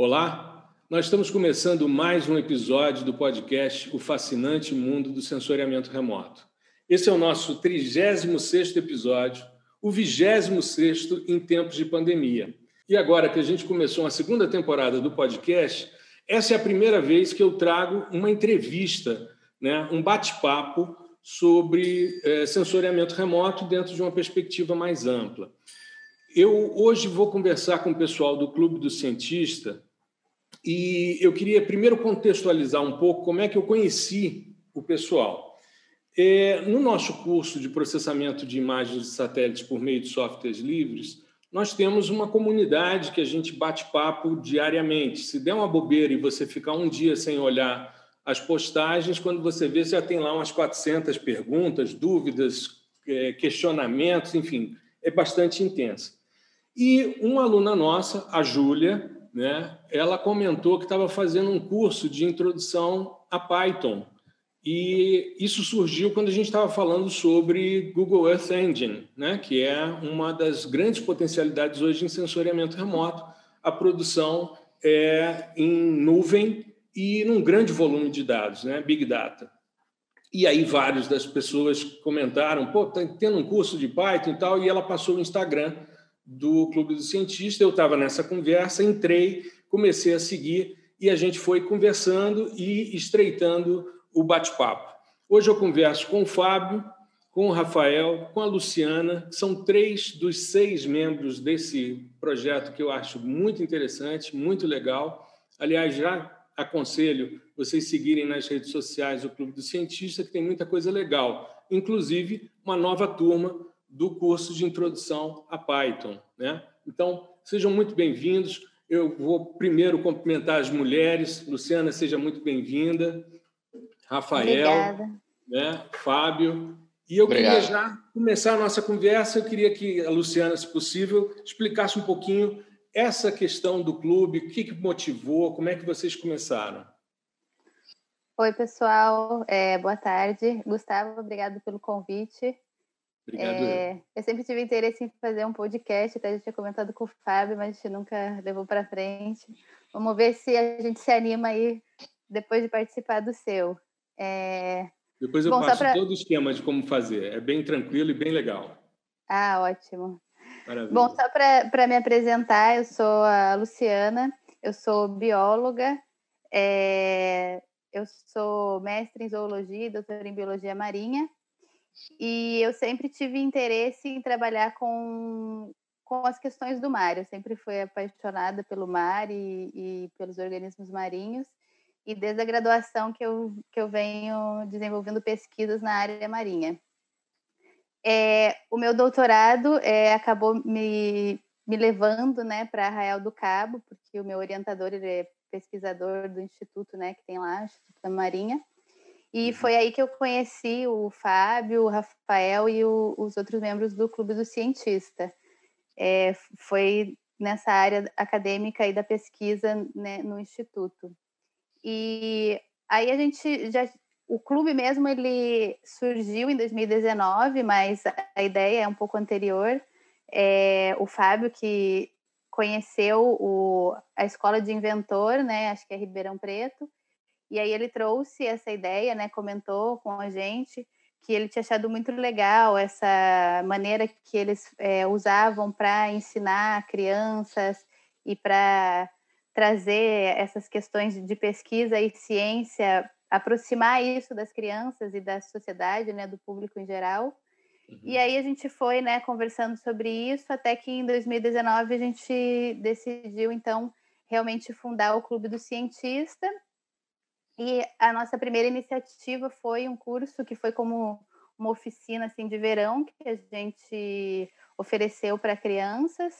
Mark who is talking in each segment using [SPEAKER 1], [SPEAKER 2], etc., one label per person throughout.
[SPEAKER 1] Olá, nós estamos começando mais um episódio do podcast O Fascinante Mundo do Sensoriamento Remoto. Esse é o nosso 36º episódio, o 26º em tempos de pandemia. E agora que a gente começou a segunda temporada do podcast, essa é a primeira vez que eu trago uma entrevista, né, um bate-papo sobre é, sensoriamento remoto dentro de uma perspectiva mais ampla. Eu hoje vou conversar com o pessoal do Clube do Cientista e eu queria primeiro contextualizar um pouco como é que eu conheci o pessoal. É, no nosso curso de processamento de imagens de satélites por meio de softwares livres, nós temos uma comunidade que a gente bate papo diariamente. Se der uma bobeira e você ficar um dia sem olhar as postagens, quando você vê, já tem lá umas 400 perguntas, dúvidas, é, questionamentos, enfim, é bastante intensa. E uma aluna nossa, a Júlia, né, ela comentou que estava fazendo um curso de introdução a Python. E isso surgiu quando a gente estava falando sobre Google Earth Engine, né, que é uma das grandes potencialidades hoje em sensoriamento remoto. A produção é em nuvem e num grande volume de dados, né, Big Data. E aí várias das pessoas comentaram, pô, tá tendo um curso de Python e tal, e ela passou o Instagram do Clube do Cientista. Eu estava nessa conversa, entrei, comecei a seguir e a gente foi conversando e estreitando o bate-papo. Hoje eu converso com o Fábio, com o Rafael, com a Luciana, que são três dos seis membros desse projeto que eu acho muito interessante, muito legal. Aliás, já aconselho vocês seguirem nas redes sociais o Clube do Cientista, que tem muita coisa legal, inclusive uma nova turma do curso de introdução a Python. Né? Então, sejam muito bem-vindos. Eu vou primeiro cumprimentar as mulheres. Luciana, seja muito bem-vinda. Rafael, né? Fábio. E eu Obrigado. queria já começar a nossa conversa. Eu queria que a Luciana, se possível, explicasse um pouquinho essa questão do clube, o que, que motivou, como é que vocês começaram.
[SPEAKER 2] Oi, pessoal. É, boa tarde. Gustavo, obrigado pelo convite.
[SPEAKER 1] Obrigado. É,
[SPEAKER 2] eu sempre tive interesse em fazer um podcast, até já tinha comentado com o Fábio, mas a gente nunca levou para frente. Vamos ver se a gente se anima aí depois de participar do seu.
[SPEAKER 1] É... Depois eu Bom, passo pra... todo o esquema de como fazer. É bem tranquilo e bem legal.
[SPEAKER 2] Ah, ótimo. Maravilha. Bom, só para me apresentar, eu sou a Luciana, eu sou bióloga, é... eu sou mestre em zoologia e doutora em biologia marinha. E eu sempre tive interesse em trabalhar com, com as questões do mar. Eu sempre fui apaixonada pelo mar e, e pelos organismos marinhos. E desde a graduação que eu, que eu venho desenvolvendo pesquisas na área marinha. É, o meu doutorado é, acabou me, me levando né, para Arraial do Cabo, porque o meu orientador ele é pesquisador do instituto né, que tem lá, Instituto da Marinha. E uhum. foi aí que eu conheci o Fábio, o Rafael e o, os outros membros do Clube do Cientista. É, foi nessa área acadêmica e da pesquisa né, no Instituto. E aí a gente já. O clube mesmo ele surgiu em 2019, mas a ideia é um pouco anterior. É, o Fábio, que conheceu o, a escola de inventor, né, acho que é Ribeirão Preto, e aí ele trouxe essa ideia, né? Comentou com a gente que ele tinha achado muito legal essa maneira que eles é, usavam para ensinar crianças e para trazer essas questões de pesquisa e ciência, aproximar isso das crianças e da sociedade, né, do público em geral. Uhum. E aí a gente foi, né, conversando sobre isso, até que em 2019 a gente decidiu então realmente fundar o Clube do Cientista, e a nossa primeira iniciativa foi um curso que foi como uma oficina assim de verão que a gente ofereceu para crianças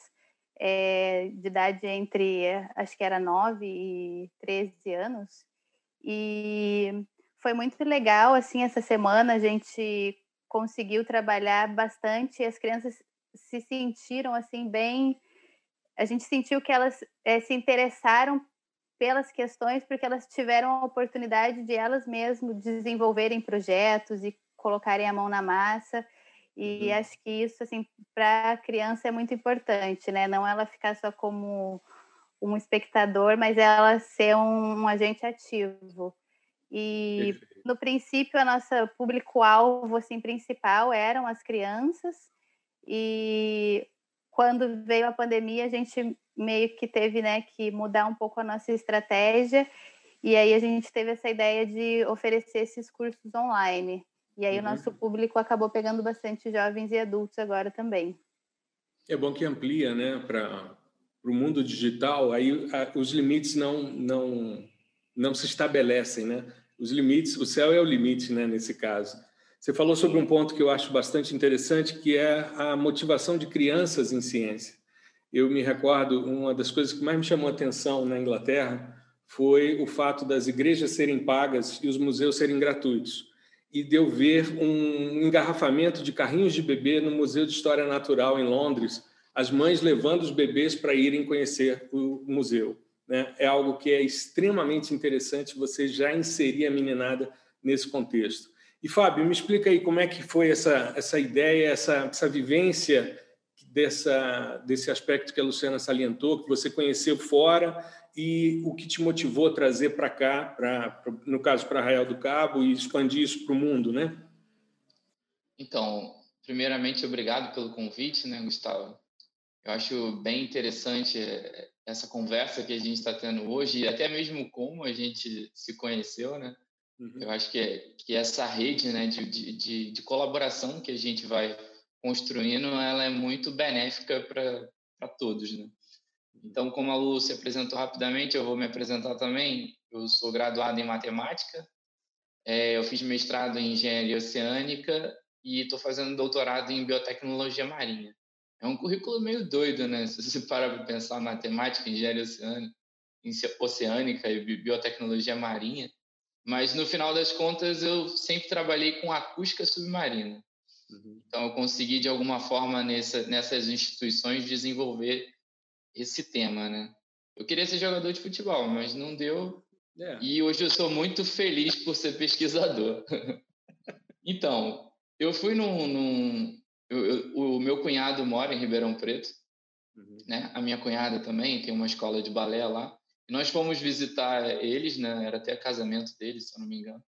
[SPEAKER 2] é, de idade entre acho que era 9 e 13 anos. E foi muito legal assim essa semana a gente conseguiu trabalhar bastante e as crianças se sentiram assim bem a gente sentiu que elas é, se interessaram pelas questões, porque elas tiveram a oportunidade de elas mesmas desenvolverem projetos e colocarem a mão na massa. E uhum. acho que isso, assim, para a criança é muito importante, né? Não ela ficar só como um espectador, mas ela ser um, um agente ativo. E Perfeito. no princípio, a nossa público-alvo assim, principal eram as crianças, e quando veio a pandemia, a gente meio que teve né, que mudar um pouco a nossa estratégia, e aí a gente teve essa ideia de oferecer esses cursos online. E aí uhum. o nosso público acabou pegando bastante jovens e adultos agora também.
[SPEAKER 1] É bom que amplia, né, para o mundo digital, aí a, os limites não, não, não se estabelecem, né? Os limites, o céu é o limite, né, nesse caso. Você falou sobre um ponto que eu acho bastante interessante, que é a motivação de crianças em ciência. Eu me recordo, uma das coisas que mais me chamou a atenção na Inglaterra foi o fato das igrejas serem pagas e os museus serem gratuitos. E de eu ver um engarrafamento de carrinhos de bebê no Museu de História Natural em Londres, as mães levando os bebês para irem conhecer o museu. Né? É algo que é extremamente interessante você já inserir a meninada nesse contexto. E, Fábio, me explica aí como é que foi essa, essa ideia, essa, essa vivência dessa, desse aspecto que a Luciana salientou, que você conheceu fora e o que te motivou a trazer para cá, pra, no caso para Arraial do Cabo, e expandir isso para o mundo, né?
[SPEAKER 3] Então, primeiramente, obrigado pelo convite, né, Gustavo? Eu acho bem interessante eh, essa conversa que a gente está tendo hoje, e até mesmo como a gente se conheceu, né? Uhum. Eu acho que, é, que essa rede né, de, de, de, colaboração que a gente vai construindo, ela é muito benéfica para todos, né? Então, como a Lu se apresentou rapidamente, eu vou me apresentar também. Eu sou graduado em matemática, é, eu fiz mestrado em engenharia oceânica e estou fazendo doutorado em biotecnologia marinha. É um currículo meio doido, né? Se você parar para pensar matemática, engenharia oceânica, oceânica e biotecnologia marinha, mas no final das contas eu sempre trabalhei com acústica submarina. Uhum. Então eu consegui de alguma forma nessa, nessas instituições desenvolver esse tema, né? Eu queria ser jogador de futebol, mas não deu. É. E hoje eu sou muito feliz por ser pesquisador. então, eu fui num. num eu, eu, o meu cunhado mora em Ribeirão Preto, uhum. né? A minha cunhada também tem uma escola de balé lá. Nós fomos visitar eles, né? Era até casamento deles, se eu não me engano.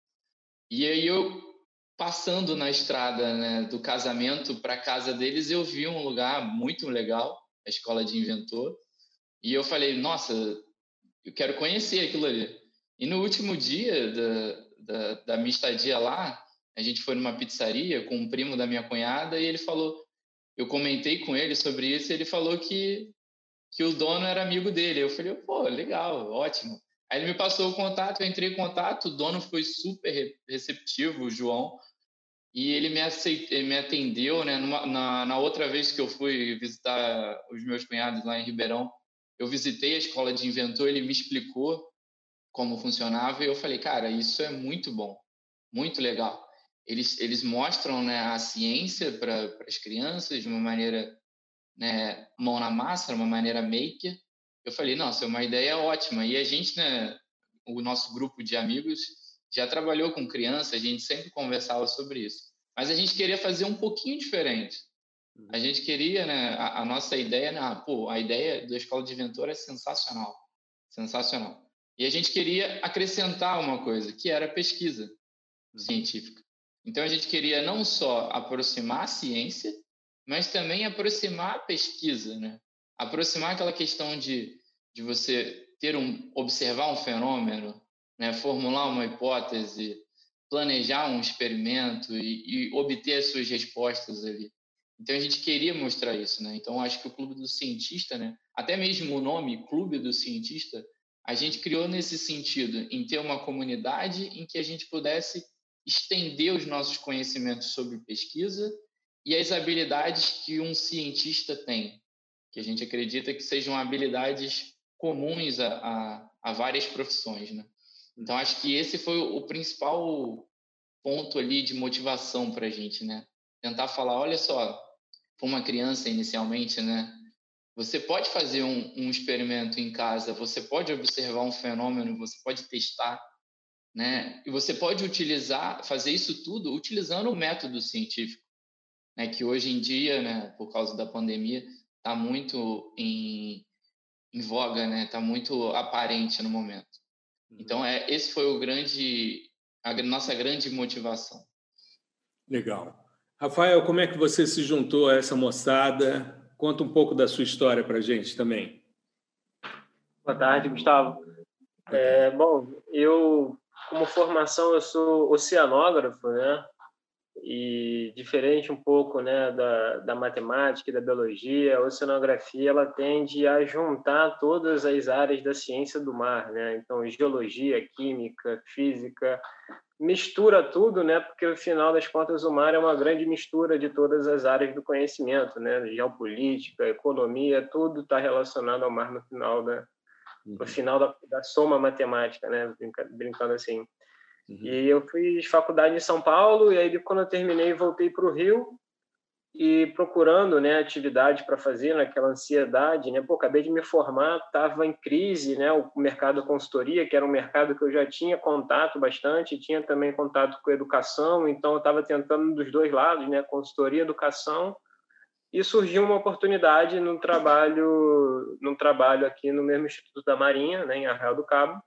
[SPEAKER 3] E aí eu passando na estrada né, do casamento para casa deles, eu vi um lugar muito legal, a escola de inventor, e eu falei, nossa, eu quero conhecer aquilo ali. E no último dia da, da, da minha estadia lá, a gente foi numa pizzaria com um primo da minha cunhada e ele falou, eu comentei com ele sobre isso e ele falou que que o dono era amigo dele. Eu falei, pô, legal, ótimo. Aí ele me passou o contato, eu entrei em contato, o dono foi super receptivo, o João, e ele me, aceit... me atendeu, né? Numa, na, na outra vez que eu fui visitar os meus cunhados lá em Ribeirão, eu visitei a escola de inventor, ele me explicou como funcionava e eu falei, cara, isso é muito bom, muito legal. Eles, eles mostram né, a ciência para as crianças de uma maneira né, mão na massa, uma maneira maker. Eu falei, nossa, é uma ideia ótima. E a gente, né, o nosso grupo de amigos já trabalhou com criança, a gente sempre conversava sobre isso. Mas a gente queria fazer um pouquinho diferente. A uhum. gente queria, né, a, a nossa ideia, né, ah, pô, a ideia da Escola de Inventor é sensacional, sensacional. E a gente queria acrescentar uma coisa, que era pesquisa uhum. científica. Então a gente queria não só aproximar a ciência, mas também aproximar a pesquisa, né? Aproximar aquela questão de, de você ter um observar um fenômeno, né? Formular uma hipótese, planejar um experimento e, e obter as suas respostas ali. Então a gente queria mostrar isso, né? Então acho que o Clube do Cientista, né? Até mesmo o nome Clube do Cientista, a gente criou nesse sentido, em ter uma comunidade em que a gente pudesse estender os nossos conhecimentos sobre pesquisa e as habilidades que um cientista tem, que a gente acredita que sejam habilidades comuns a, a, a várias profissões, né? Então, acho que esse foi o principal ponto ali de motivação para a gente, né? Tentar falar, olha só, para uma criança inicialmente, né? Você pode fazer um, um, experimento em casa, você pode observar um fenômeno, você pode testar, né? E você pode utilizar, fazer isso tudo utilizando o método científico né, que hoje em dia, né, por causa da pandemia, está muito em, em voga, né? Está muito aparente no momento. Uhum. Então, é, esse foi o grande, a nossa grande motivação.
[SPEAKER 1] Legal. Rafael, como é que você se juntou a essa moçada? Conta um pouco da sua história para a gente também.
[SPEAKER 4] Boa tarde, Gustavo. É, bom, eu, como formação, eu sou oceanógrafo, né? E diferente um pouco né, da, da matemática e da biologia, a oceanografia ela tende a juntar todas as áreas da ciência do mar, né? Então, geologia, química, física, mistura tudo, né? Porque no final das contas o mar é uma grande mistura de todas as áreas do conhecimento, né? Geopolítica, economia, tudo está relacionado ao mar no final da uhum. no final da, da, soma matemática, né? Brincando assim. Uhum. E eu fiz faculdade em São Paulo e aí quando eu terminei voltei para o Rio e procurando né atividade para fazer naquela ansiedade né pô acabei de me formar estava em crise né o mercado consultoria que era um mercado que eu já tinha contato bastante tinha também contato com educação então eu estava tentando dos dois lados né consultoria educação e surgiu uma oportunidade no trabalho no trabalho aqui no mesmo Instituto da Marinha né em Arraial do Cabo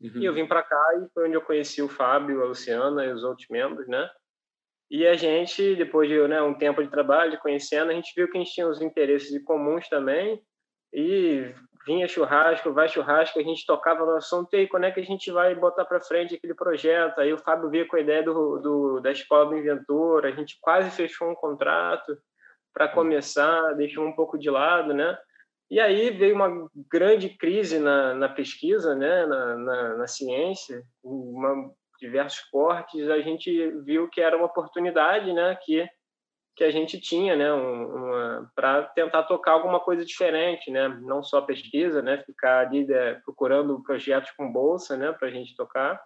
[SPEAKER 4] uhum. e eu vim para cá e foi onde eu conheci o Fábio a Luciana e os outros membros né e a gente, depois de né, um tempo de trabalho, de conhecendo, a gente viu que a gente tinha os interesses comuns também. E vinha churrasco, vai churrasco, a gente tocava no assunto, e aí, quando é que a gente vai botar para frente aquele projeto? Aí o Fábio veio com a ideia do, do, da Escola do Inventor, a gente quase fechou um contrato para hum. começar, deixou um pouco de lado, né? E aí veio uma grande crise na, na pesquisa, né, na, na, na ciência, uma diversos cortes, a gente viu que era uma oportunidade, né, que que a gente tinha, né, um, para tentar tocar alguma coisa diferente, né, não só pesquisa, né, ficar ali né, procurando projetos com bolsa, né, para a gente tocar.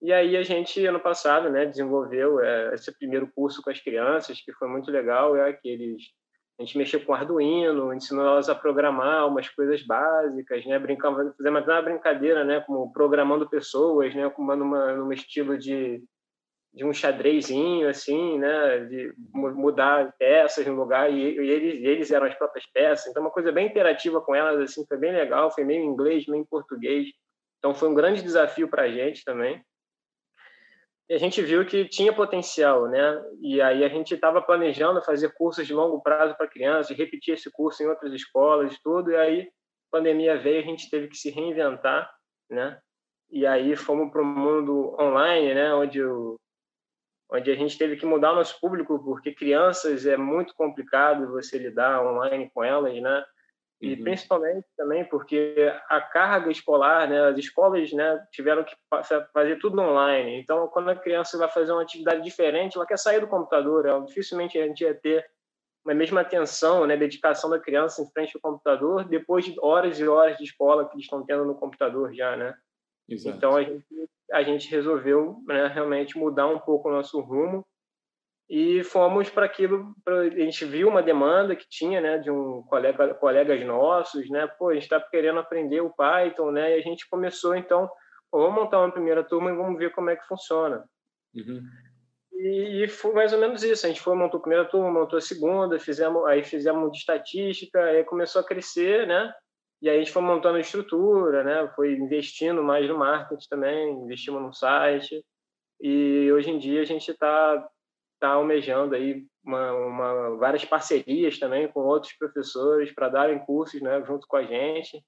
[SPEAKER 4] E aí a gente ano passado, né, desenvolveu é, esse primeiro curso com as crianças, que foi muito legal, é aqueles a gente mexeu com Arduino, ensinou elas a programar umas coisas básicas, né? Fizemos uma brincadeira, né? Como programando pessoas, né? Como numa, numa estilo de, de um xadrezinho, assim, né? De mudar peças no lugar e, e eles, eles eram as próprias peças. Então, uma coisa bem interativa com elas, assim, foi bem legal. Foi meio em inglês, meio em português. Então, foi um grande desafio para a gente também e a gente viu que tinha potencial, né? E aí a gente estava planejando fazer cursos de longo prazo para crianças, repetir esse curso em outras escolas, tudo. E aí a pandemia veio, a gente teve que se reinventar, né? E aí fomos para o mundo online, né? Onde o onde a gente teve que mudar o nosso público porque crianças é muito complicado você lidar online com elas, né? E uhum. principalmente também porque a carga escolar, né, as escolas, né, tiveram que fazer tudo online. Então, quando a criança vai fazer uma atividade diferente, ela quer sair do computador. Ela, dificilmente a gente ia ter uma mesma atenção, né, dedicação da criança em frente ao computador depois de horas e horas de escola que eles estão tendo no computador já, né? Exato. Então a gente a gente resolveu né, realmente mudar um pouco o nosso rumo e fomos para aquilo a gente viu uma demanda que tinha né de um colega colegas nossos né pô a gente está querendo aprender o Python né e a gente começou então vamos montar uma primeira turma e vamos ver como é que funciona uhum. e, e, foi mais ou menos isso a gente foi montou a primeira turma montou a segunda fizemos aí fizemos de estatística aí começou a crescer né e aí a gente foi montando a estrutura né foi investindo mais no marketing também investimos no site e hoje em dia a gente está está almejando aí uma, uma, várias parcerias também com outros professores para darem cursos né, junto com a gente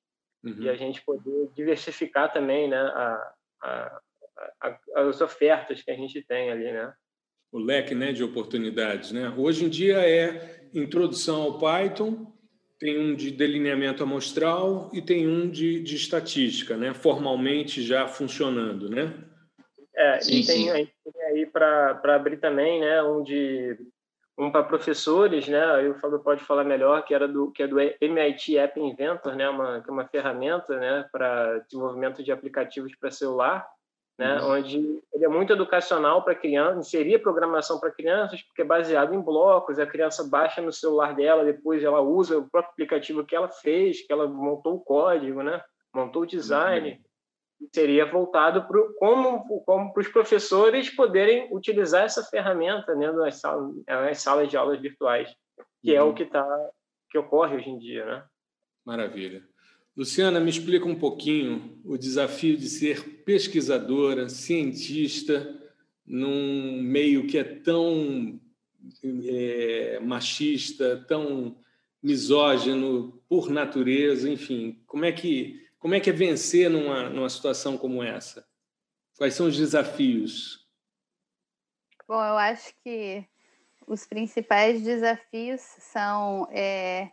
[SPEAKER 4] uhum. e a gente poder diversificar também né, a, a, a, as ofertas que a gente tem ali, né?
[SPEAKER 1] O leque né, de oportunidades, né? Hoje em dia é introdução ao Python, tem um de delineamento amostral e tem um de, de estatística, né? Formalmente já funcionando, né?
[SPEAKER 4] É, sim, e tem, a gente tem aí para abrir também, né, um de um para professores, né? Aí o Fábio pode falar melhor, que era do que é do MIT App Inventor, né? Uma que é uma ferramenta, né, para desenvolvimento de aplicativos para celular, né? Uhum. Onde ele é muito educacional para crianças, seria programação para crianças, porque é baseado em blocos. A criança baixa no celular dela, depois ela usa o próprio aplicativo que ela fez, que ela montou o código, né? Montou o design. Uhum seria voltado para como como para os professores poderem utilizar essa ferramenta né, nas salas, nas salas de aulas virtuais, que uhum. é o uhum. que tá que ocorre hoje em dia, né?
[SPEAKER 1] Maravilha. Luciana, me explica um pouquinho o desafio de ser pesquisadora, cientista, num meio que é tão é, machista, tão misógino por natureza, enfim. Como é que, como é, que é vencer numa, numa situação como essa? Quais são os desafios?
[SPEAKER 2] Bom, eu acho que os principais desafios são, é,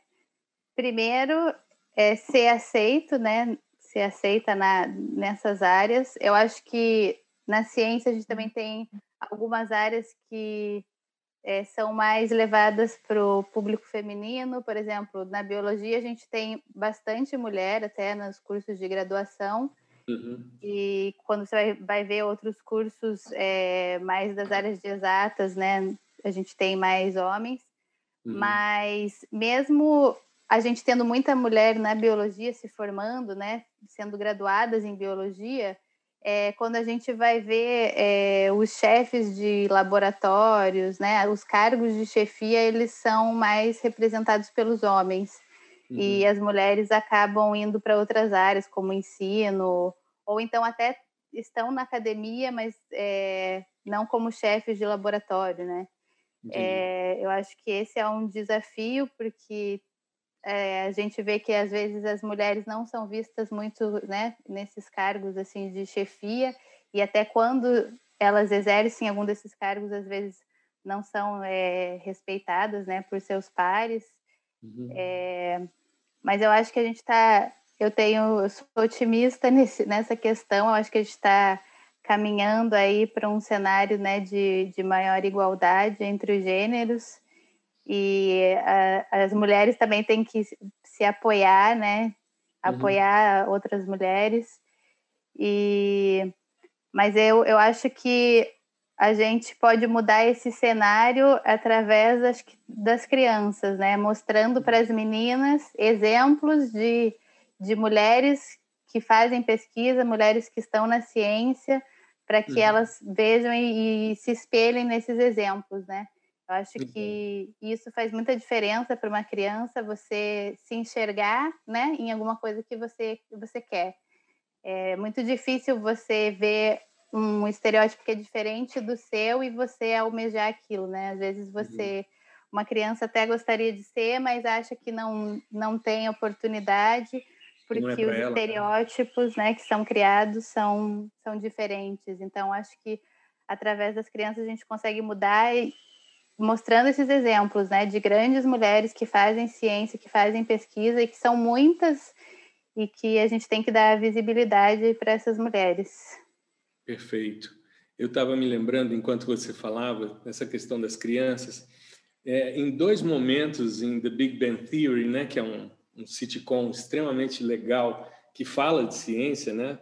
[SPEAKER 2] primeiro, é ser aceito, né? Ser aceita na, nessas áreas. Eu acho que na ciência a gente também tem algumas áreas que é, são mais levadas para o público feminino. Por exemplo, na biologia a gente tem bastante mulher até nos cursos de graduação. Uhum. E quando você vai, vai ver outros cursos é, mais das áreas de exatas, né? A gente tem mais homens. Uhum. Mas mesmo a gente tendo muita mulher na biologia se formando, né, sendo graduadas em biologia, é, quando a gente vai ver é, os chefes de laboratórios, né, os cargos de chefia, eles são mais representados pelos homens. Uhum. E as mulheres acabam indo para outras áreas, como ensino, ou então até estão na academia, mas é, não como chefes de laboratório, né? É, eu acho que esse é um desafio, porque é, a gente vê que às vezes as mulheres não são vistas muito né, nesses cargos assim de chefia e até quando elas exercem algum desses cargos às vezes não são é, respeitadas né, por seus pares uhum. é, mas eu acho que a gente está eu tenho eu sou otimista nesse, nessa questão eu acho que a gente está caminhando aí para um cenário né, de, de maior igualdade entre os gêneros e a, as mulheres também têm que se apoiar, né? Uhum. Apoiar uhum. outras mulheres. E mas eu, eu acho que a gente pode mudar esse cenário através das, das crianças, né? Mostrando para as meninas exemplos de, de mulheres que fazem pesquisa, mulheres que estão na ciência, para que uhum. elas vejam e, e, se espelhem nesses exemplos, né? Eu acho que isso faz muita diferença para uma criança você se enxergar, né, em alguma coisa que você que você quer. É muito difícil você ver um estereótipo que é diferente do seu e você almejar aquilo, né? Às vezes uhum. você uma criança até gostaria de ser, mas acha que não não tem oportunidade é porque é os ela, estereótipos, né, que são criados são são diferentes. Então acho que através das crianças a gente consegue mudar e, mostrando esses exemplos, né, de grandes mulheres que fazem ciência, que fazem pesquisa e que são muitas e que a gente tem que dar visibilidade para essas mulheres.
[SPEAKER 1] Perfeito. Eu estava me lembrando, enquanto você falava, dessa questão das crianças, é, em dois momentos em The Big Bang Theory, né, que é um, um sitcom extremamente legal que fala de ciência, né,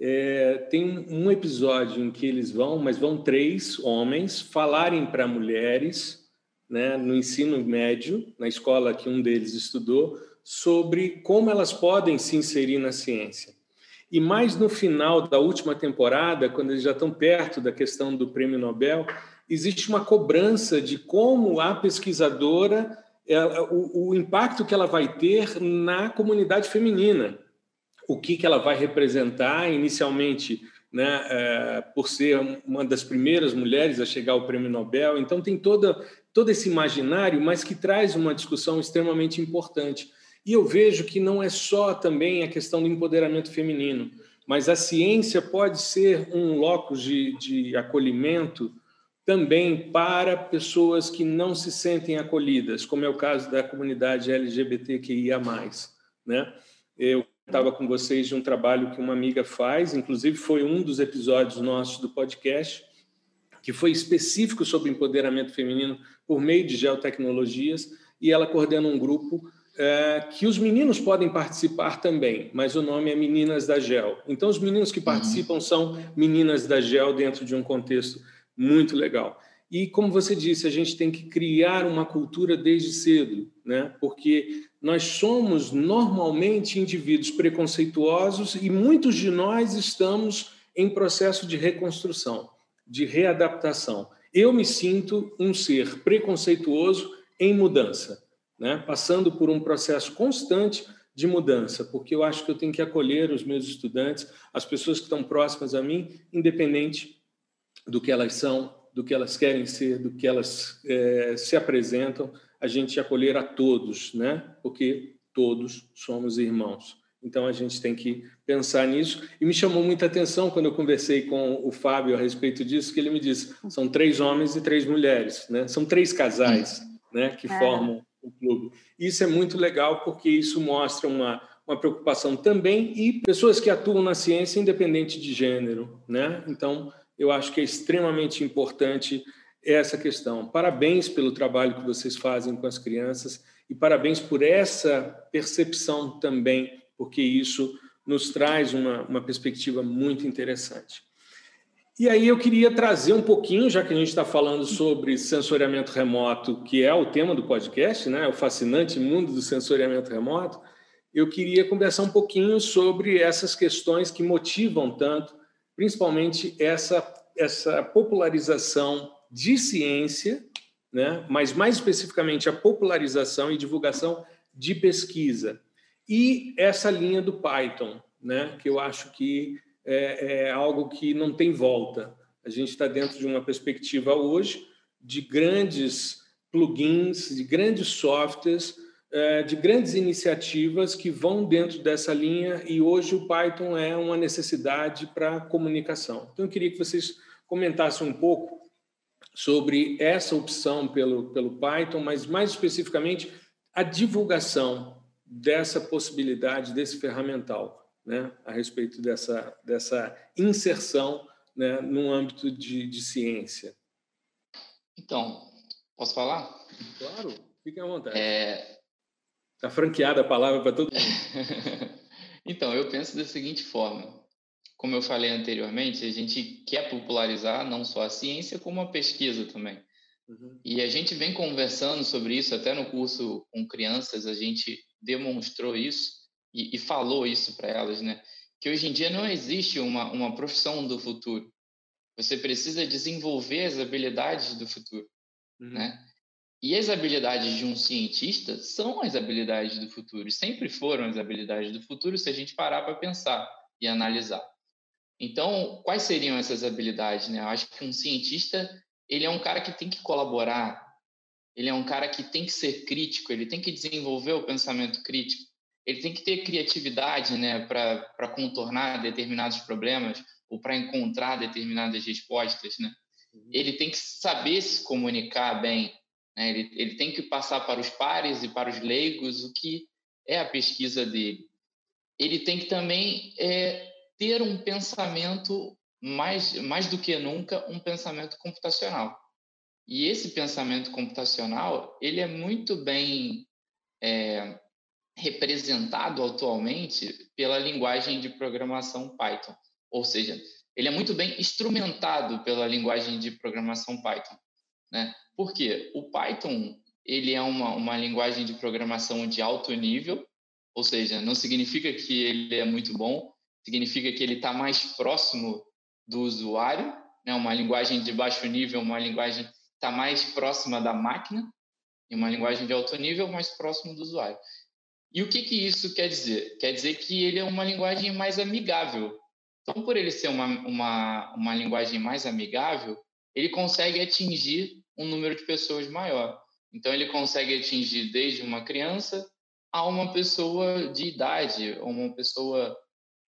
[SPEAKER 1] é, tem um episódio em que eles vão, mas vão três homens, falarem para mulheres, né, no ensino médio, na escola que um deles estudou, sobre como elas podem se inserir na ciência. E mais no final da última temporada, quando eles já estão perto da questão do prêmio Nobel, existe uma cobrança de como a pesquisadora, o, o impacto que ela vai ter na comunidade feminina o que, que ela vai representar inicialmente, né, é, por ser uma das primeiras mulheres a chegar ao Prêmio Nobel. Então tem toda todo esse imaginário, mas que traz uma discussão extremamente importante. E eu vejo que não é só também a questão do empoderamento feminino, mas a ciência pode ser um locus de, de acolhimento também para pessoas que não se sentem acolhidas, como é o caso da comunidade LGBTQIA+. Né? Eu estava com vocês de um trabalho que uma amiga faz, inclusive foi um dos episódios nossos do podcast, que foi específico sobre empoderamento feminino por meio de geotecnologias, e ela coordena um grupo é, que os meninos podem participar também, mas o nome é Meninas da Gel. Então, os meninos que participam uhum. são Meninas da Gel dentro de um contexto muito legal. E, como você disse, a gente tem que criar uma cultura desde cedo, né? porque nós somos normalmente indivíduos preconceituosos e muitos de nós estamos em processo de reconstrução, de readaptação. Eu me sinto um ser preconceituoso em mudança, né? passando por um processo constante de mudança, porque eu acho que eu tenho que acolher os meus estudantes, as pessoas que estão próximas a mim, independente do que elas são, do que elas querem ser, do que elas é, se apresentam, a gente acolher a todos, né? Porque todos somos irmãos. Então a gente tem que pensar nisso. E me chamou muita atenção quando eu conversei com o Fábio a respeito disso, que ele me disse: são três homens e três mulheres, né? São três casais, né? Que é. formam o clube. Isso é muito legal porque isso mostra uma uma preocupação também e pessoas que atuam na ciência independente de gênero, né? Então eu acho que é extremamente importante essa questão. Parabéns pelo trabalho que vocês fazem com as crianças e parabéns por essa percepção também porque isso nos traz uma, uma perspectiva muito interessante. E aí eu queria trazer um pouquinho, já que a gente está falando sobre sensoriamento remoto, que é o tema do podcast, né? o fascinante mundo do sensoriamento remoto, eu queria conversar um pouquinho sobre essas questões que motivam tanto, principalmente essa, essa popularização de ciência, né? mas mais especificamente a popularização e divulgação de pesquisa. E essa linha do Python, né, que eu acho que é, é algo que não tem volta. A gente está dentro de uma perspectiva hoje de grandes plugins, de grandes softwares, de grandes iniciativas que vão dentro dessa linha e hoje o Python é uma necessidade para comunicação. Então eu queria que vocês comentassem um pouco sobre essa opção pelo, pelo Python, mas mais especificamente a divulgação dessa possibilidade, desse ferramental, né, a respeito dessa, dessa inserção né, no âmbito de, de ciência.
[SPEAKER 3] Então, posso falar?
[SPEAKER 1] Claro, fiquem à vontade. É... Tá franqueada a palavra para todo mundo.
[SPEAKER 3] então, eu penso da seguinte forma. Como eu falei anteriormente, a gente quer popularizar não só a ciência, como a pesquisa também. Uhum. E a gente vem conversando sobre isso, até no curso com crianças, a gente demonstrou isso e, e falou isso para elas, né? Que hoje em dia não existe uma, uma profissão do futuro. Você precisa desenvolver as habilidades do futuro, uhum. né? E as habilidades de um cientista são as habilidades do futuro, sempre foram as habilidades do futuro se a gente parar para pensar e analisar. Então, quais seriam essas habilidades? Né? Eu acho que um cientista ele é um cara que tem que colaborar, ele é um cara que tem que ser crítico, ele tem que desenvolver o pensamento crítico, ele tem que ter criatividade né, para contornar determinados problemas ou para encontrar determinadas respostas. Né? Uhum. Ele tem que saber se comunicar bem, né? ele, ele tem que passar para os pares e para os leigos o que é a pesquisa dele. Ele tem que também é, ter um pensamento mais, mais do que nunca, um pensamento computacional. E esse pensamento computacional, ele é muito bem é, representado atualmente pela linguagem de programação Python. Ou seja, ele é muito bem instrumentado pela linguagem de programação Python. Né? Por quê? O Python ele é uma, uma linguagem de programação de alto nível, ou seja, não significa que ele é muito bom, significa que ele está mais próximo do usuário, né? uma linguagem de baixo nível, uma linguagem está mais próxima da máquina, e uma linguagem de alto nível mais próximo do usuário. E o que, que isso quer dizer? Quer dizer que ele é uma linguagem mais amigável. Então, por ele ser uma, uma, uma linguagem mais amigável, ele consegue atingir um número de pessoas maior. Então, ele consegue atingir desde uma criança a uma pessoa de idade, uma pessoa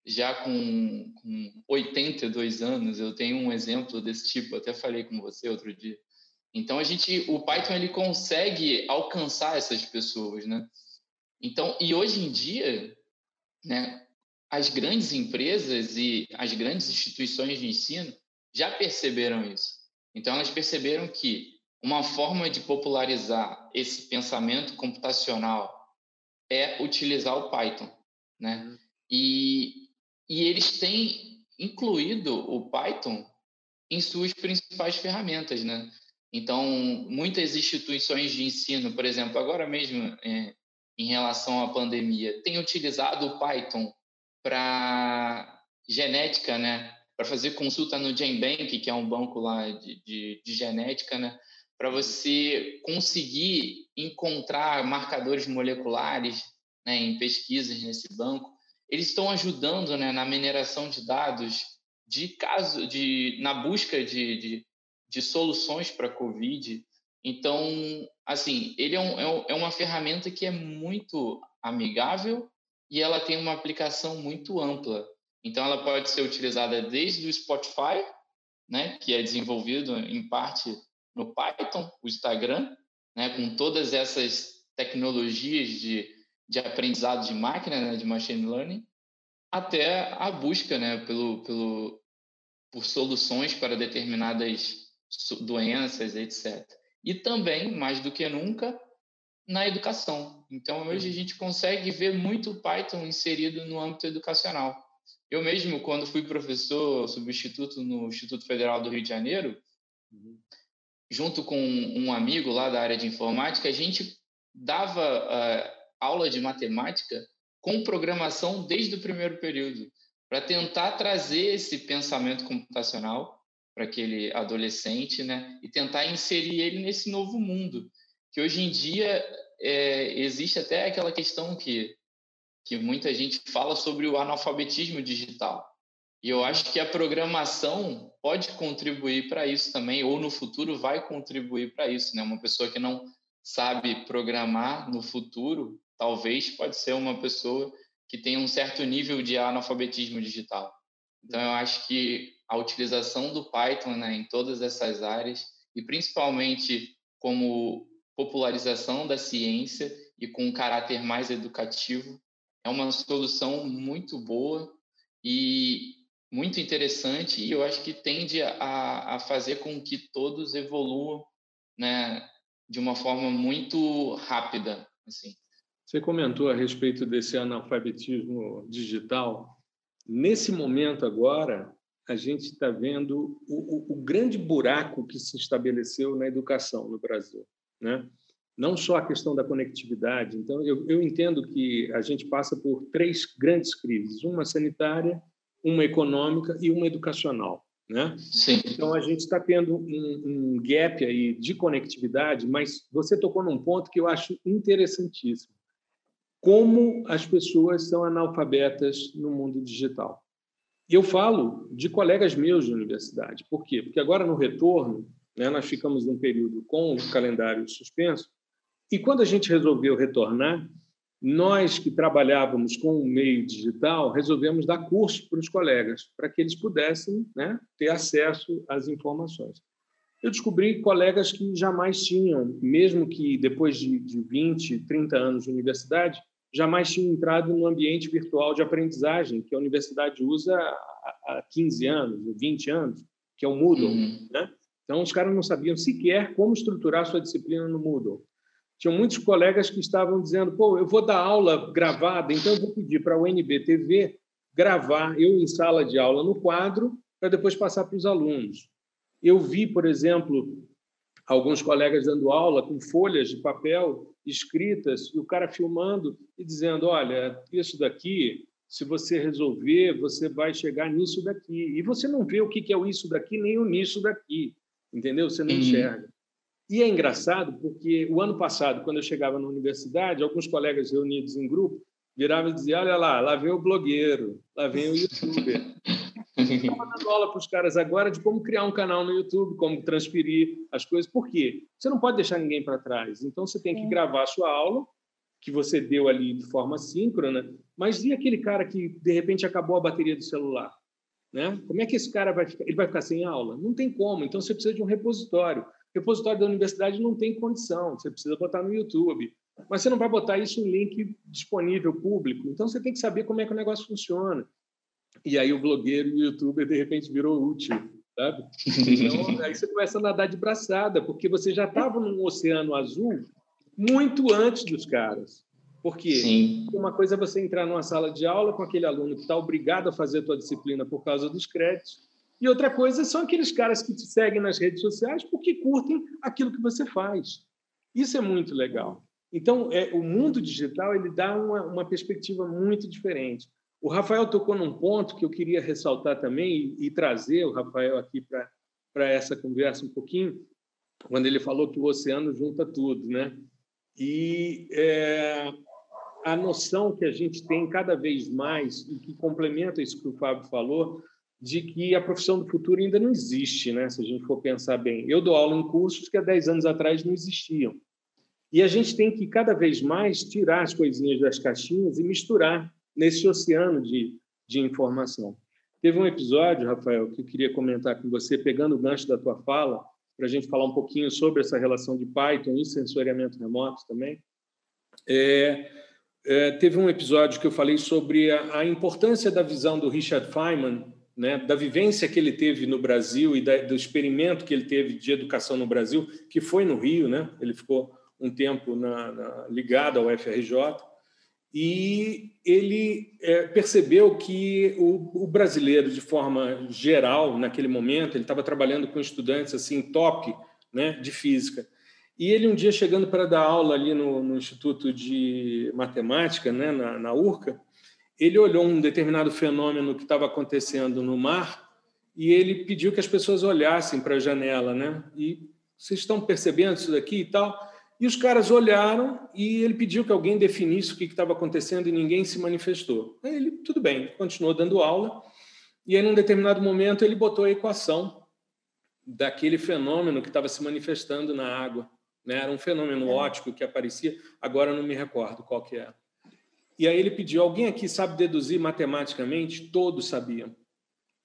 [SPEAKER 3] já com, com 82 anos, eu tenho um exemplo desse tipo, até falei com você outro dia. Então a gente, o Python ele consegue alcançar essas pessoas, né? Então, e hoje em dia, né, as grandes empresas e as grandes instituições de ensino já perceberam isso. Então elas perceberam que uma forma de popularizar esse pensamento computacional é utilizar o Python, né? Uhum. E, e eles têm incluído o Python em suas principais ferramentas, né? Então, muitas instituições de ensino, por exemplo, agora mesmo é, em relação à pandemia, têm utilizado o Python para genética, né? Para fazer consulta no GenBank, que é um banco lá de, de, de genética, né? Para você conseguir encontrar marcadores moleculares né, em pesquisas nesse banco, eles estão ajudando né, na mineração de dados de caso, de, na busca de, de, de soluções para a Covid. Então, assim, ele é, um, é, é uma ferramenta que é muito amigável e ela tem uma aplicação muito ampla. Então, ela pode ser utilizada desde o Spotify, né, que é desenvolvido em parte no Python, o Instagram, né, com todas essas tecnologias de, de aprendizado de máquina, né, de machine learning, até a busca né, pelo, pelo, por soluções para determinadas doenças, etc. E também, mais do que nunca, na educação. Então, hoje a gente consegue ver muito Python inserido no âmbito educacional. Eu mesmo, quando fui professor substituto no Instituto Federal do Rio de Janeiro, uhum. Junto com um amigo lá da área de informática, a gente dava uh, aula de matemática com programação desde o primeiro período, para tentar trazer esse pensamento computacional para aquele adolescente, né, e tentar inserir ele nesse novo mundo, que hoje em dia é, existe até aquela questão que que muita gente fala sobre o analfabetismo digital. E eu acho que a programação pode contribuir para isso também, ou no futuro vai contribuir para isso, né? Uma pessoa que não sabe programar no futuro, talvez pode ser uma pessoa que tem um certo nível de analfabetismo digital. Então, eu acho que a utilização do Python né, em todas essas áreas, e principalmente como popularização da ciência e com um caráter mais educativo, é uma solução muito boa e muito interessante, e eu acho que tende a, a fazer com que todos evoluam né, de uma forma muito rápida. Assim.
[SPEAKER 1] Você comentou a respeito desse analfabetismo digital. Nesse momento agora, a gente está vendo o, o, o, grande buraco que se estabeleceu na educação no Brasil, né? Não só a questão da conectividade. Então, eu, eu entendo que a gente passa por três grandes crises: uma sanitária, uma econômica e uma educacional. Né?
[SPEAKER 3] Sim.
[SPEAKER 1] Então a gente está tendo um, um, gap aí de conectividade, mas você tocou num ponto que eu acho interessantíssimo: como as pessoas são analfabetas no mundo digital. E eu falo de colegas meus de universidade. Por quê? Porque agora no retorno, né, nós ficamos num período com o calendário suspenso, e quando a gente resolveu retornar, nós que trabalhávamos com o meio digital resolvemos dar curso para os colegas, para que eles pudessem né, ter acesso às informações. Eu descobri colegas que jamais tinham, mesmo que depois de, de 20, 30 anos de universidade, jamais tinham entrado no ambiente virtual de aprendizagem que a universidade usa há 15 anos, 20 anos, que é o Moodle. Uhum. Né? Então, os caras não sabiam sequer como estruturar sua disciplina no Moodle tinham muitos colegas que estavam dizendo: pô, eu vou dar aula gravada, então eu vou pedir para o NBTV gravar eu em sala de aula no quadro para depois passar para os alunos. Eu vi, por exemplo, alguns colegas dando aula com folhas de papel escritas e o cara filmando e dizendo: olha, isso daqui, se você resolver, você vai chegar nisso daqui. E você não vê o que é o isso daqui nem o nisso daqui, entendeu? Você não uhum. enxerga. E é engraçado porque o ano passado, quando eu chegava na universidade, alguns colegas reunidos em grupo viravam e diziam: Olha lá, lá vem o blogueiro, lá vem o youtuber. Estava dando aula para os caras agora de como criar um canal no YouTube, como transferir as coisas. Por quê? Você não pode deixar ninguém para trás. Então, você tem que é. gravar a sua aula, que você deu ali de forma síncrona, mas e aquele cara que, de repente, acabou a bateria do celular? Né? Como é que esse cara vai ficar? Ele vai ficar sem aula? Não tem como. Então, você precisa de um repositório repositório da universidade não tem condição, você precisa botar no YouTube. Mas você não vai botar isso em link disponível público. Então você tem que saber como é que o negócio funciona. E aí o blogueiro e o youtuber de repente virou útil, sabe? Então aí você começa a nadar de braçada, porque você já estava num oceano azul muito antes dos caras. Porque Sim. uma coisa é você entrar numa sala de aula com aquele aluno que está obrigado a fazer a tua disciplina por causa dos créditos, e outra coisa são aqueles caras que te seguem nas redes sociais porque curtem aquilo que você faz. Isso é muito legal. Então, é, o mundo digital ele dá uma, uma perspectiva muito diferente. O Rafael tocou num ponto que eu queria ressaltar também e, e trazer o Rafael aqui para essa conversa um pouquinho, quando ele falou que o oceano junta tudo, né? E é, a noção que a gente tem cada vez mais, e que complementa isso que o Fábio falou, de que a profissão do futuro ainda não existe, né? se a gente for pensar bem. Eu dou aula em cursos que há 10 anos atrás não existiam. E a gente tem que cada vez mais tirar as coisinhas das caixinhas e misturar nesse oceano de, de informação. Teve um episódio, Rafael, que eu queria comentar com você, pegando o gancho da tua fala, para a gente falar um pouquinho sobre essa relação de Python e sensoriamento remoto também. É, é, teve um episódio que eu falei sobre a, a, importância da visão do Richard Feynman, né, da vivência que ele teve no Brasil e da, do experimento que ele teve de educação no Brasil, que foi no Rio, né? Ele ficou um tempo na, na, ligado ao FRJ e ele é, percebeu que o, o, brasileiro, de forma geral, naquele momento, ele estava trabalhando com estudantes assim top, né, de física. E ele um dia chegando para dar aula ali no, no Instituto de Matemática, né, na, na URCA, ele olhou um determinado fenômeno que estava acontecendo no mar e ele pediu que as pessoas olhassem para a janela, né? E vocês estão percebendo isso daqui e tal? E os caras olharam e ele pediu que alguém definisse o que estava acontecendo e ninguém se manifestou. Aí ele, tudo bem, continuou dando aula. E aí, num determinado momento, ele botou a equação daquele fenômeno que estava se manifestando na água. Né? Era um fenômeno óptico que aparecia, agora não me recordo qual que é. E aí ele pediu: alguém aqui sabe deduzir matematicamente? Todos sabiam.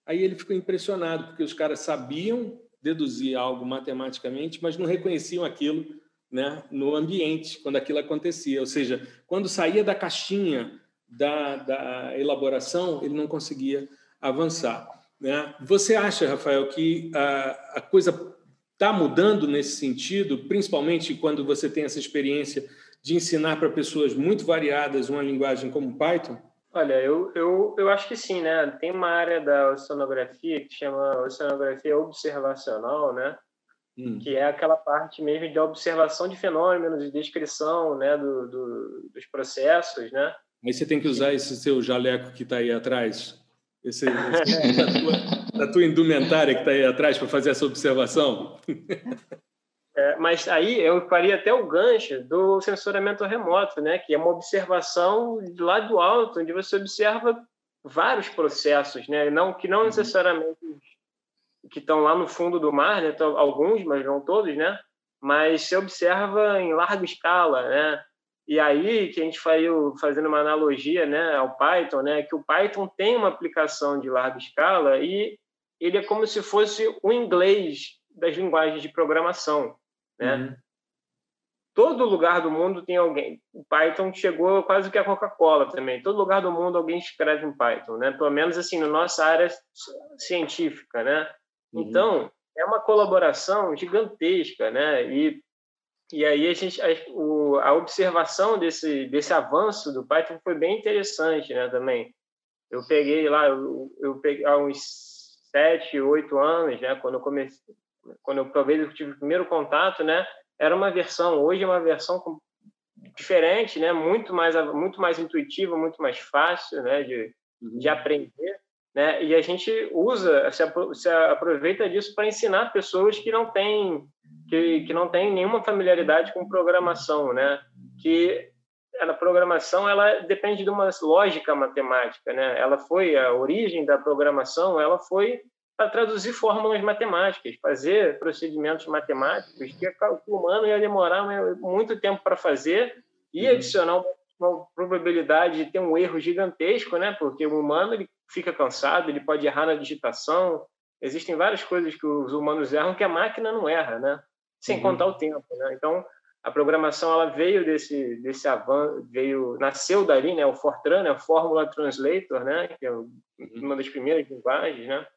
[SPEAKER 1] Aí ele ficou impressionado, porque os caras sabiam deduzir algo matematicamente, mas não reconheciam aquilo né, no ambiente quando aquilo acontecia. Ou seja, quando saía da caixinha da, da elaboração, ele não conseguia avançar. Né? Você acha, Rafael, que a, a coisa está mudando nesse sentido, principalmente quando você tem essa experiência de ensinar para pessoas muito variadas uma linguagem como Python?
[SPEAKER 4] Olha, eu, eu, eu acho que sim, né? Tem uma área da oceanografia que chama oceanografia observacional, né? hum. que é aquela parte mesmo de observação de fenômenos, de descrição né, do, do, dos processos, né?
[SPEAKER 1] Aí você tem que usar esse seu jaleco que está aí atrás, esse, esse da, tua, da tua indumentária que está aí atrás para fazer essa observação.
[SPEAKER 4] É, mas aí eu faria até o gancho do sensoramento remoto, né? que é uma observação de lá do alto, onde você observa vários processos, né? não, que não uhum. necessariamente que estão lá no fundo do mar, né? Então, alguns, mas não todos, né? Mas se observa em larga escala, né? E aí que a gente fazendo fazendo uma analogia, né, ao Python, né, que o Python tem uma aplicação de larga escala e ele é como se fosse o inglês das linguagens de programação, né? Uhum. Todo lugar do mundo tem alguém. O Python chegou quase que a Coca-Cola também. Todo lugar do mundo alguém escreve em Python, né? Pelo menos assim na nossa área científica, né? Uhum. Então, é uma colaboração gigantesca, né? E, e aí a, gente, a, o, a observação desse, desse avanço do Python foi bem interessante, né? Também. Eu peguei lá, eu, eu peguei há uns sete, oito anos, né? Quando eu comecei, quando eu talvez eu tive o primeiro contato, né? Era uma versão, hoje é uma versão diferente, né? Muito mais, muito mais intuitiva, muito mais fácil, né? De, uhum. de aprender né? E a gente usa, se, se aproveita disso para ensinar pessoas que não têm que, que não têm nenhuma familiaridade com programação, né? Que a programação ela depende de uma lógica matemática, né? Ela foi a origem da programação, ela foi para traduzir fórmulas matemáticas, fazer procedimentos matemáticos que o humano ia demorar muito tempo para fazer e uhum. adicionar uma probabilidade de ter um erro gigantesco, né? Porque o humano ele fica cansado, ele pode errar na digitação. Existem várias coisas que os humanos erram que a máquina não erra, né? Sem uhum. contar o tempo, né? Então, a programação ela veio desse desse avanço, veio nasceu dali, né? O Fortran, né? o Formula Translator, né? Que é uhum. uma das primeiras linguagens, né?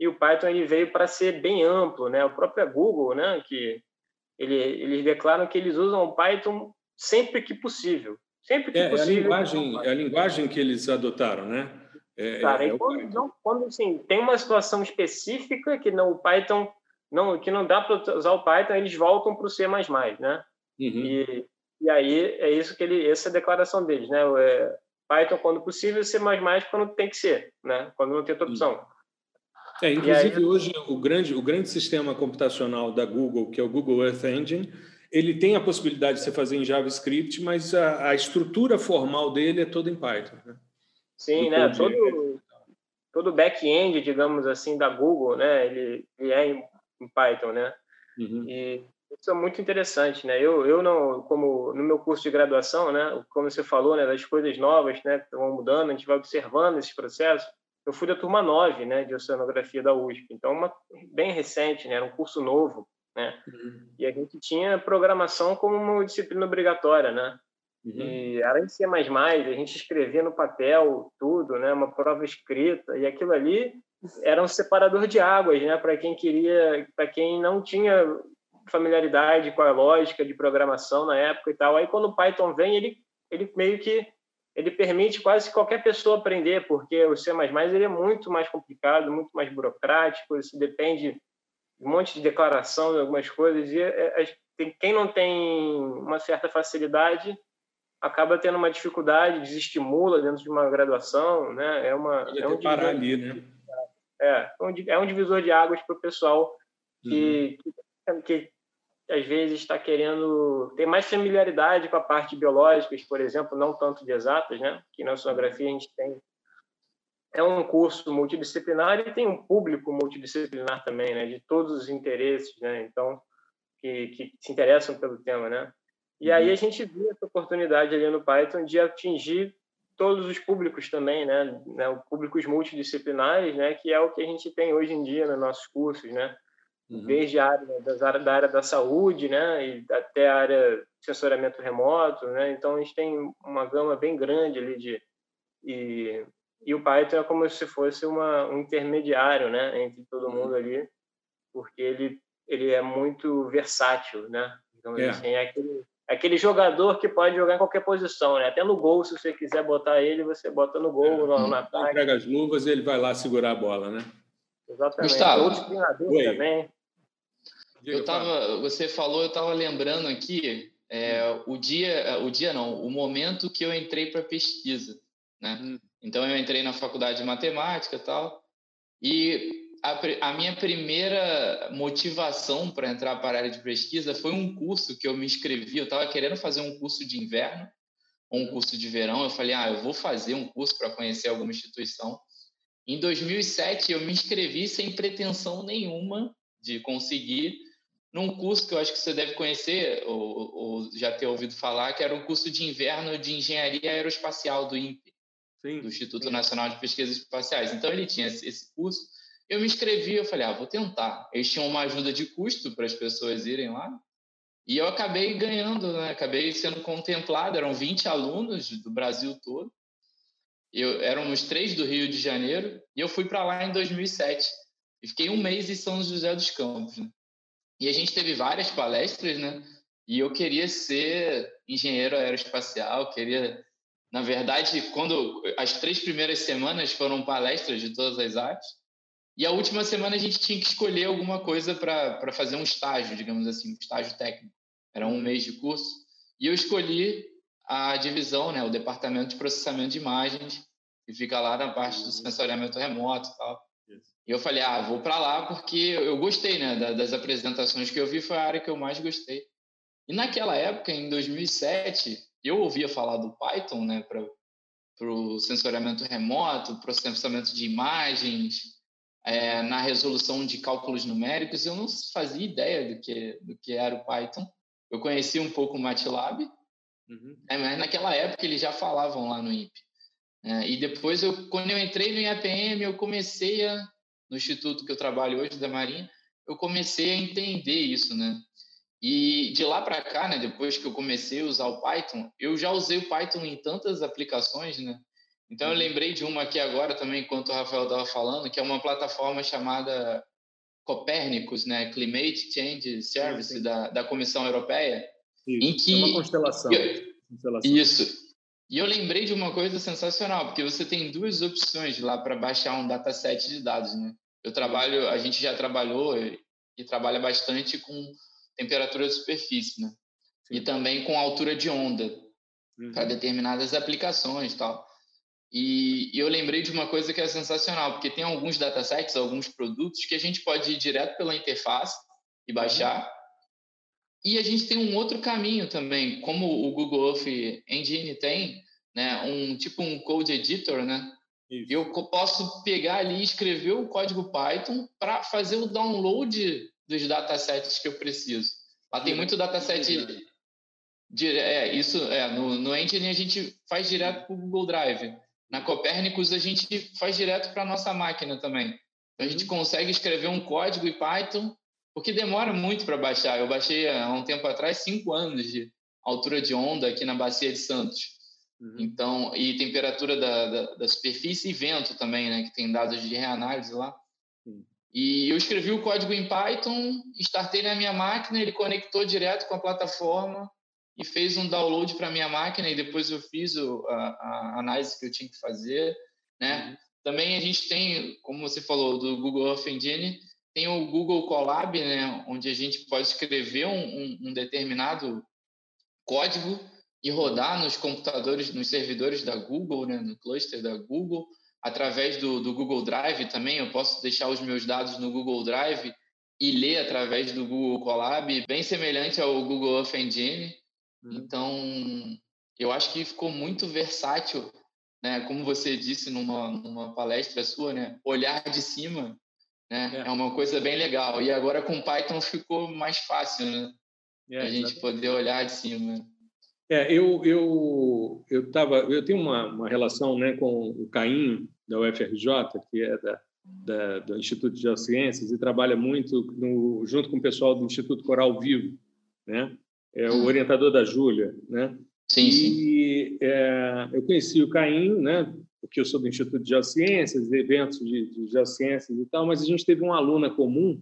[SPEAKER 4] E o Python ele veio para ser bem amplo, né? O próprio Google, né? Que ele, eles declaram que eles usam o Python sempre que possível. Sempre que
[SPEAKER 1] é,
[SPEAKER 4] possível.
[SPEAKER 1] É a, linguagem, é a linguagem que eles adotaram, né?
[SPEAKER 4] É, Cara, é, quando, não, quando assim, tem uma situação específica que não, o Python não, que não dá para usar o Python, eles voltam para o C++, né? Uhum. E, e aí é isso que ele, essa é a declaração deles, né? É, Python quando possível, C++ quando tem que ser, né? Quando não tem outra opção.
[SPEAKER 1] É, inclusive aí... hoje o grande o grande sistema computacional da Google, que é o Google Earth Engine, ele tem a possibilidade de você fazer em JavaScript, mas a, a estrutura formal dele é toda em Python. Né?
[SPEAKER 4] Sim, Do né? Todo, todo back-end, digamos assim, da Google, né? Ele, ele é em, em Python, né? Uhum. E isso é muito interessante, né? Eu, eu não, como no meu curso de graduação, né? Como você falou, né? Das coisas novas, né? Que vão mudando, a gente vai observando esses processos. Eu fui da turma 9, né? De oceanografia da USP. Então, uma, bem recente, né? Era um curso novo, né? Uhum. E a gente tinha programação como uma disciplina obrigatória, né? Uhum. E era em C++, a gente escrevia no papel tudo, né? Uma prova escrita. E aquilo ali era um separador de águas, né? Para quem queria, para quem não tinha familiaridade com a lógica de programação na época e tal. Aí quando o Python vem, ele ele meio que ele permite quase qualquer pessoa aprender, porque o C++ ele é muito mais complicado, muito mais burocrático, isso depende de um monte de declaração de algumas coisas e é, é, quem não tem uma certa facilidade acaba tendo uma dificuldade, desestimula dentro de uma graduação, né? É uma
[SPEAKER 1] é um parar ali, né?
[SPEAKER 4] É, é um divisor de águas para o pessoal que, uhum. que, que às vezes está querendo ter mais familiaridade com a parte biológica, por exemplo, não tanto de exatas, né? Que na sonografia a gente tem é um curso multidisciplinar e tem um público multidisciplinar também, né? De todos os interesses, né? Então que, que se interessam pelo tema, né? E aí uhum. a gente viu essa oportunidade ali no Python de atingir todos os públicos também, né? né? Públicos multidisciplinares, né? Que é o que a gente tem hoje em dia nos nossos cursos, né? Uhum. desde a área, da área da saúde, né, e até a área de sensoriamento remoto, né, então a gente tem uma gama bem grande ali de e, e o Python é como se fosse uma, um intermediário, né, entre todo uhum. mundo ali, porque ele ele é muito versátil, né, então é. Assim, é aquele é aquele jogador que pode jogar em qualquer posição, né? Até no gol, se você quiser botar ele, você bota no gol, é, no, no ataque.
[SPEAKER 1] Pega as luvas e ele vai lá segurar a bola, né?
[SPEAKER 4] Exatamente. Gustavo, Outro treinador também.
[SPEAKER 3] Eu tava, você falou, eu estava lembrando aqui é, hum. o dia, o dia não, o momento que eu entrei para pesquisa, né? Hum. Então eu entrei na faculdade de matemática e tal, e a, a minha primeira motivação para entrar para a área de pesquisa foi um curso que eu me inscrevi. Eu estava querendo fazer um curso de inverno ou um curso de verão. Eu falei, ah, eu vou fazer um curso para conhecer alguma instituição. Em 2007 eu me inscrevi sem pretensão nenhuma de conseguir num curso que eu acho que você deve conhecer ou, ou, já ter ouvido falar, que era um curso de inverno de engenharia aeroespacial do INPE, sim, do Instituto sim. Nacional de Pesquisas Espaciais. Então ele tinha esse curso. Eu me inscrevi, eu falei, ah, vou tentar. Eles tinham uma ajuda de custo para as pessoas irem lá. E eu acabei ganhando, né? acabei sendo contemplado. Eram 20 alunos do Brasil todo. Eu, éramos três do Rio de Janeiro. E eu fui para lá em 2007. E fiquei um mês em São José dos Campos. Né? E a gente teve várias palestras, né? E eu queria ser engenheiro aeroespacial, queria, na verdade, quando as três primeiras semanas foram palestras de todas as artes, e a última semana a gente tinha que escolher alguma coisa para fazer um estágio, digamos assim, um estágio técnico. Era um mês de curso. E eu escolhi a divisão, né, o departamento de processamento de imagens, que fica lá na parte do sensoriamento remoto e tal. E eu falei, ah, vou para lá porque eu gostei, né? Das apresentações que eu vi, foi a área que eu mais gostei. E naquela época, em 2007, eu ouvia falar do Python, né? Para o sensoriamento remoto, processamento de imagens, é, na resolução de cálculos numéricos. Eu não fazia ideia do que, do que era o Python. Eu conhecia um pouco o MATLAB, uhum. é, mas naquela época eles já falavam lá no INPE. É, e depois, eu, quando eu entrei no IAPM, eu comecei a no instituto que eu trabalho hoje da Marinha, eu comecei a entender isso, né? E de lá para cá, né, depois que eu comecei a usar o Python, eu já usei o Python em tantas aplicações, né? Então eu uhum. lembrei de uma aqui agora também, enquanto o Rafael estava falando, que é uma plataforma chamada Copernicus, né, Climate Change Service da, da Comissão Europeia,
[SPEAKER 1] isso. em que é uma constelação.
[SPEAKER 3] Eu, constelação. Isso. E eu lembrei de uma coisa sensacional, porque você tem duas opções lá para baixar um dataset de dados, né? Eu trabalho, a gente já trabalhou e, trabalha bastante com temperatura de superfície, né? Sim. E também com altura de onda uhum. para determinadas aplicações, tal. E, e eu lembrei de uma coisa que é sensacional, porque tem alguns datasets, alguns produtos que a gente pode ir direto pela interface e baixar. Uhum. E a gente tem um outro caminho também, como o Google Earth Engine tem, né, um tipo um code editor, né? Isso. Eu posso pegar ali e escrever o código Python para fazer o download dos datasets que eu preciso. Lá tem muito dataset. Dire... É, isso é, no, no Engine a gente faz direto para o Google Drive. Na Copernicus a gente faz direto para a nossa máquina também. Então a gente uhum. consegue escrever um código em Python, porque demora muito para baixar. Eu baixei há um tempo atrás cinco anos de altura de onda aqui na Bacia de Santos. Uhum. Então, e temperatura da, da, da, superfície e vento também, né? Que tem dados de reanálise lá. Uhum. E eu escrevi o código em Python, startei na minha máquina, ele conectou direto com a plataforma e fez um download para minha máquina e depois eu fiz o, a, a, análise que eu tinha que fazer, né? Uhum. Também a gente tem, como você falou, do Google Earth Engine, tem o Google Colab, né? Onde a gente pode escrever um, um, um determinado código e rodar nos computadores, nos servidores da Google, né, no cluster da Google, através do, do Google Drive também. Eu posso deixar os meus dados no Google Drive e ler através do Google Colab, bem semelhante ao Google Earth Engine. Hum. Então, eu acho que ficou muito versátil, né? Como você disse numa, numa palestra sua, né? Olhar de cima, né? É. é uma coisa bem legal. E agora com Python ficou mais fácil, né? É, a gente poder olhar de cima.
[SPEAKER 1] É, eu eu eu tava eu tenho uma, uma relação né com o Caim da UFRJ que é da, da do Instituto de Geociências e trabalha muito no, junto com o pessoal do Instituto Coral Vivo, né? É o orientador da Júlia, né?
[SPEAKER 3] Sim,
[SPEAKER 1] e,
[SPEAKER 3] sim.
[SPEAKER 1] É, eu conheci o Caim, né? Porque eu sou do Instituto de Geociências, eventos de, de e tal, mas a gente teve uma aluna comum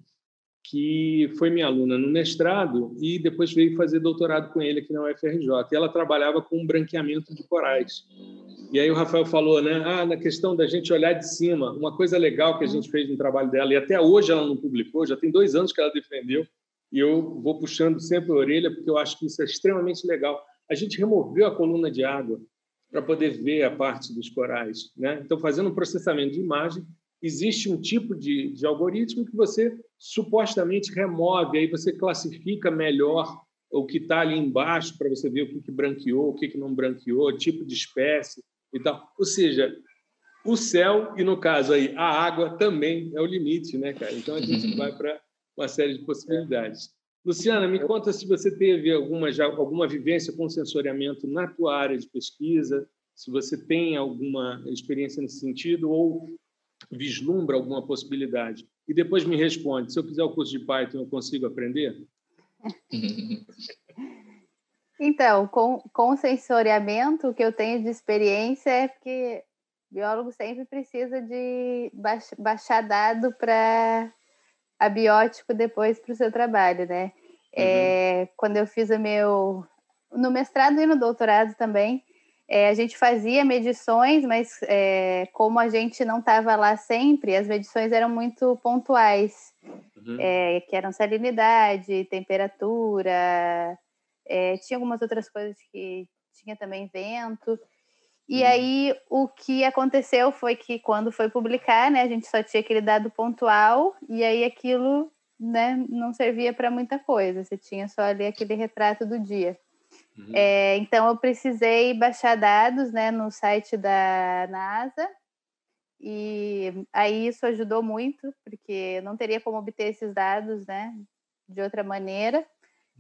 [SPEAKER 1] que foi minha aluna no mestrado e depois veio fazer doutorado com ele aqui na UFRJ. E ela trabalhava com branqueamento de corais. E aí o Rafael falou, né? Ah, na questão da gente olhar de cima, uma coisa legal que a gente fez no trabalho dela, e até hoje ela não publicou, já tem dois anos que ela defendeu, e eu vou puxando sempre a orelha, porque eu acho que isso é extremamente legal. A gente removeu a coluna de água para poder ver a parte dos corais. Né? Então, fazendo um processamento de imagem, existe um tipo de, de algoritmo que você supostamente remove, aí você classifica melhor o que está ali embaixo para você ver o que, que branqueou, o que, que não branqueou, tipo de espécie e tal. Ou seja, o céu e, no caso aí, a água também é o limite, né, cara? Então, a gente vai para uma série de possibilidades. Luciana, me conta se você teve alguma, já, alguma vivência com sensoriamento na tua área de pesquisa, se você tem alguma experiência nesse sentido ou vislumbra alguma possibilidade. E depois me responde: se eu fizer o curso de Python, eu consigo aprender?
[SPEAKER 2] Então, com, com sensoriamento, o que eu tenho de experiência é que biólogo sempre precisa de baixar dado para abiótico depois para o seu trabalho, né? Uhum. É, quando eu fiz o meu. No mestrado e no doutorado também, é, a gente fazia medições, mas é, como a gente não estava lá sempre, as medições eram muito pontuais, uhum. é, que eram salinidade, temperatura, é, tinha algumas outras coisas que tinha também vento. E uhum. aí o que aconteceu foi que quando foi publicar, né, a gente só tinha aquele dado pontual e aí aquilo, né, não servia para muita coisa. Você tinha só ali aquele retrato do dia. Uhum. É, então, eu precisei baixar dados né, no site da NASA, e aí isso ajudou muito, porque não teria como obter esses dados né, de outra maneira.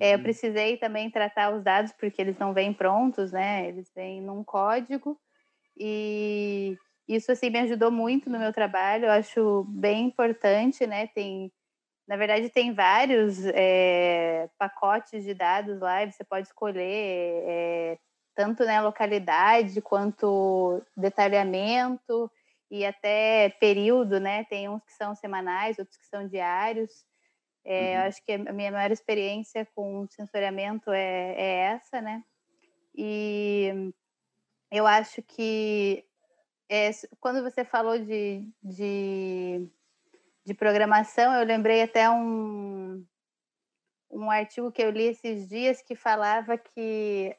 [SPEAKER 2] É, eu uhum. precisei também tratar os dados, porque eles não vêm prontos, né? Eles vêm num código, e isso assim me ajudou muito no meu trabalho, eu acho bem importante, né? Tem na verdade, tem vários é, pacotes de dados lá e você pode escolher é, tanto né, localidade quanto detalhamento e até período, né? Tem uns que são semanais, outros que são diários. É, uhum. Eu acho que a minha maior experiência com sensoriamento é, é essa, né? E eu acho que é, quando você falou de, de de programação, eu lembrei até um, um artigo que eu li esses dias que falava que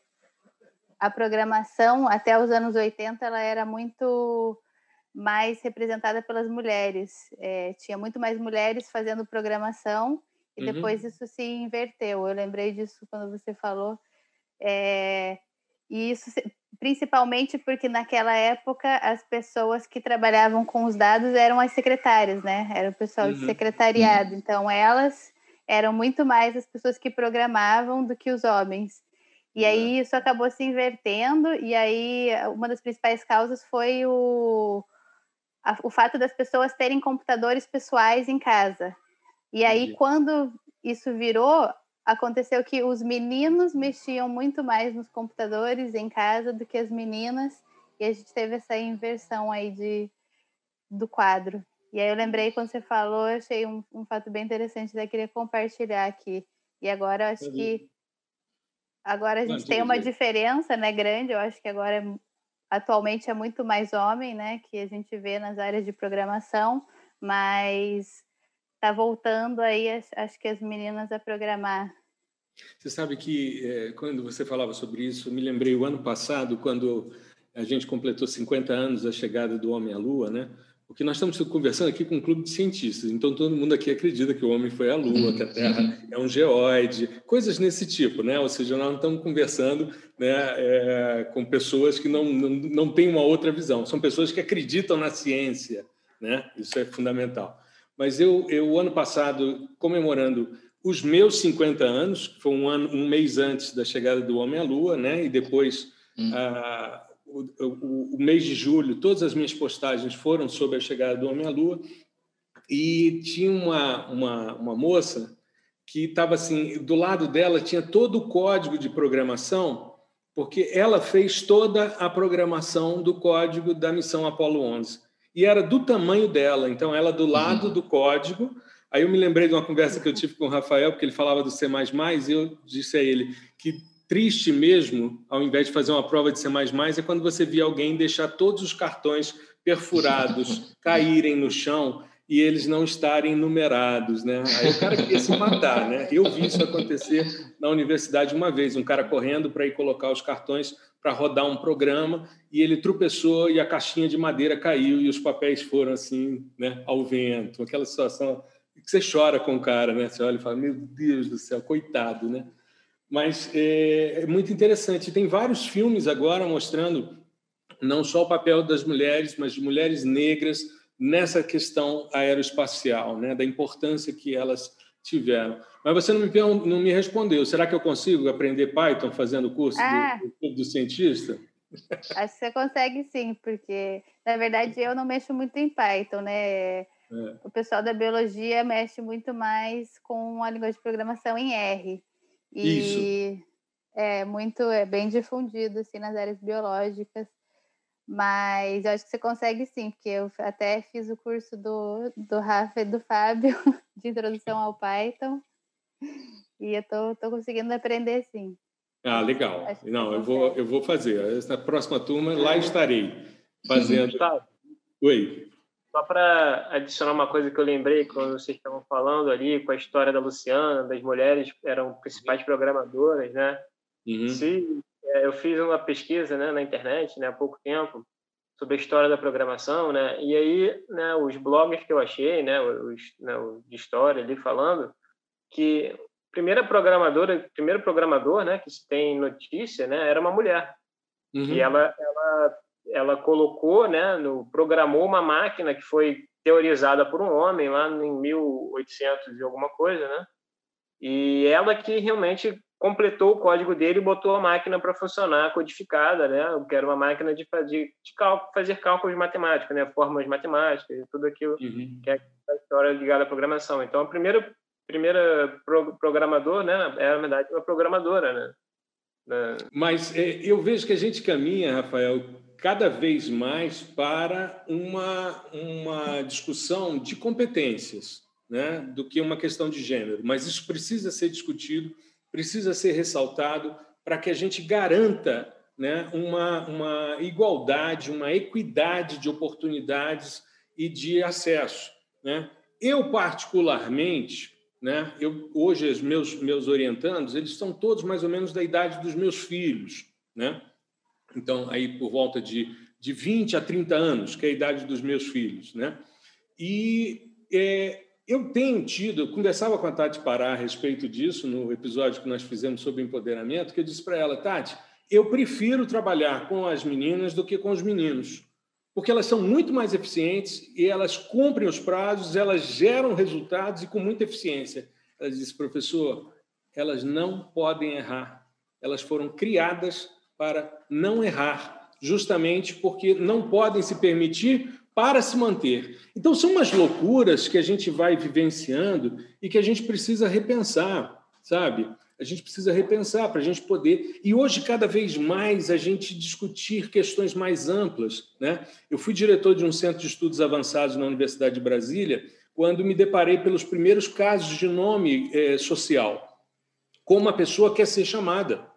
[SPEAKER 2] a programação, até os anos 80, ela era muito mais representada pelas mulheres. É, tinha muito mais mulheres fazendo programação, e uhum. depois isso se inverteu. Eu lembrei disso quando você falou. É, e isso principalmente porque naquela época as pessoas que trabalhavam com os dados eram as secretárias, né? Era o pessoal uhum. de secretariado. Então elas eram muito mais as pessoas que programavam do que os homens. E aí isso acabou se invertendo, e aí uma das principais causas foi o, a, o fato das pessoas terem computadores pessoais em casa. E aí, Entendi. quando isso virou, aconteceu que os meninos mexiam muito mais nos computadores em casa do que as meninas, e a gente teve essa inversão aí de, do quadro. E aí eu lembrei quando você falou, eu achei um, um fato bem interessante, eu queria compartilhar aqui. E agora eu acho que agora a gente tem uma diferença, né, grande. Eu acho que agora é, atualmente é muito mais homem, né, que a gente vê nas áreas de programação, mas está voltando aí, acho que as meninas a programar.
[SPEAKER 1] Você sabe que é, quando você falava sobre isso, me lembrei o ano passado, quando a gente completou 50 anos da chegada do homem à Lua, né? Porque nós estamos conversando aqui com um clube de cientistas, então todo mundo aqui acredita que o homem foi à Lua, que a Terra é um geóide, coisas nesse tipo, né? Ou seja, nós não estamos conversando né, é, com pessoas que não, não, não têm uma outra visão, são pessoas que acreditam na ciência, né? Isso é fundamental. Mas eu, eu ano passado, comemorando os meus 50 anos, que foi um, ano, um mês antes da chegada do Homem à Lua, né? e depois hum. ah, o, o, o, mês de julho, todas as minhas postagens foram sobre a chegada do Homem à Lua, e tinha uma, uma, uma moça que estava assim, do lado dela tinha todo o código de programação, porque ela fez toda a programação do código da missão Apollo 11 e era do tamanho dela. Então, ela do lado uhum. do código. Aí eu me lembrei de uma conversa que eu tive com o Rafael, porque ele falava do C++, e eu disse a ele que triste mesmo, ao invés de fazer uma prova de C++, é quando você via alguém deixar todos os cartões perfurados caírem no chão e eles não estarem numerados, né? Aí o cara queria se matar, né? Eu vi isso acontecer na universidade uma vez, um cara correndo para ir colocar os cartões para rodar um programa e ele tropeçou e a caixinha de madeira caiu e os papéis foram assim, né, ao vento. Aquela situação que você chora com o cara, né? Você olha e fala, meu Deus do céu, coitado, né? Mas é, é muito interessante. Tem vários filmes agora mostrando não só o papel das mulheres, mas de mulheres negras nessa questão aeroespacial, né? Da importância que elas tiveram. Mas você não me, não me respondeu. Será que eu consigo aprender Python fazendo o curso ah, do, do cientista?
[SPEAKER 2] Acho que você consegue sim, porque na verdade eu não mexo muito em Python, né? É. O pessoal da biologia mexe muito mais com a língua de programação em R. E Isso. é muito, é bem difundido assim nas áreas biológicas. Mas eu acho que você consegue sim, porque eu até fiz o curso do, do Rafa e do Fábio de introdução ao Python. E eu tô, tô conseguindo aprender sim.
[SPEAKER 1] Ah, legal. Não, eu vou, eu vou fazer. Essa próxima turma, lá estarei fazendo. Gustavo, Oi.
[SPEAKER 4] Só para adicionar uma coisa que eu lembrei quando vocês estavam falando ali com a história da Luciana, das mulheres eram principais programadoras, né? Uhum. Se é, eu fiz uma pesquisa né, na internet né, há pouco tempo sobre a história da programação, né? E aí, né, os blogs que eu achei, né, os, né, de história ali falando que a primeira programadora, primeiro programador, né, que se tem notícia, né, era uma mulher. Uhum. E ela, ela, ela colocou, né, no, programou uma máquina que foi teorizada por um homem lá em 1800 e alguma coisa, né? E ela que realmente completou o código dele e botou a máquina para funcionar codificada, né? Que era uma máquina de, de, de cálculo, fazer cálculos matemáticos, né? Formas matemáticas e tudo aquilo uhum. que é a história ligada à programação. Então, a primeira primeira pro, programador, né? Era na verdade uma programadora, né?
[SPEAKER 1] Mas é, eu vejo que a gente caminha, Rafael, cada vez mais para uma uma discussão de competências, né? Do que uma questão de gênero. Mas isso precisa ser discutido precisa ser ressaltado para que a gente garanta né, uma, uma igualdade, uma equidade de oportunidades e de acesso. Né? Eu, particularmente, né, eu, hoje os meus, meus orientandos, eles são todos mais ou menos da idade dos meus filhos. Né? Então, aí por volta de, de 20 a 30 anos, que é a idade dos meus filhos. Né? E é, eu tenho tido, eu conversava com a Tati Pará a respeito disso no episódio que nós fizemos sobre empoderamento, que eu disse para ela, Tati, eu prefiro trabalhar com as meninas do que com os meninos, porque elas são muito mais eficientes e elas cumprem os prazos, elas geram resultados e com muita eficiência. Ela disse, professor, elas não podem errar. Elas foram criadas para não errar, justamente porque não podem se permitir para se manter. Então, são umas loucuras que a gente vai vivenciando e que a gente precisa repensar, sabe? A gente precisa repensar para a gente poder. E hoje, cada vez mais, a gente discutir questões mais amplas. Né? Eu fui diretor de um centro de estudos avançados na Universidade de Brasília quando me deparei pelos primeiros casos de nome é, social. Como uma pessoa quer ser chamada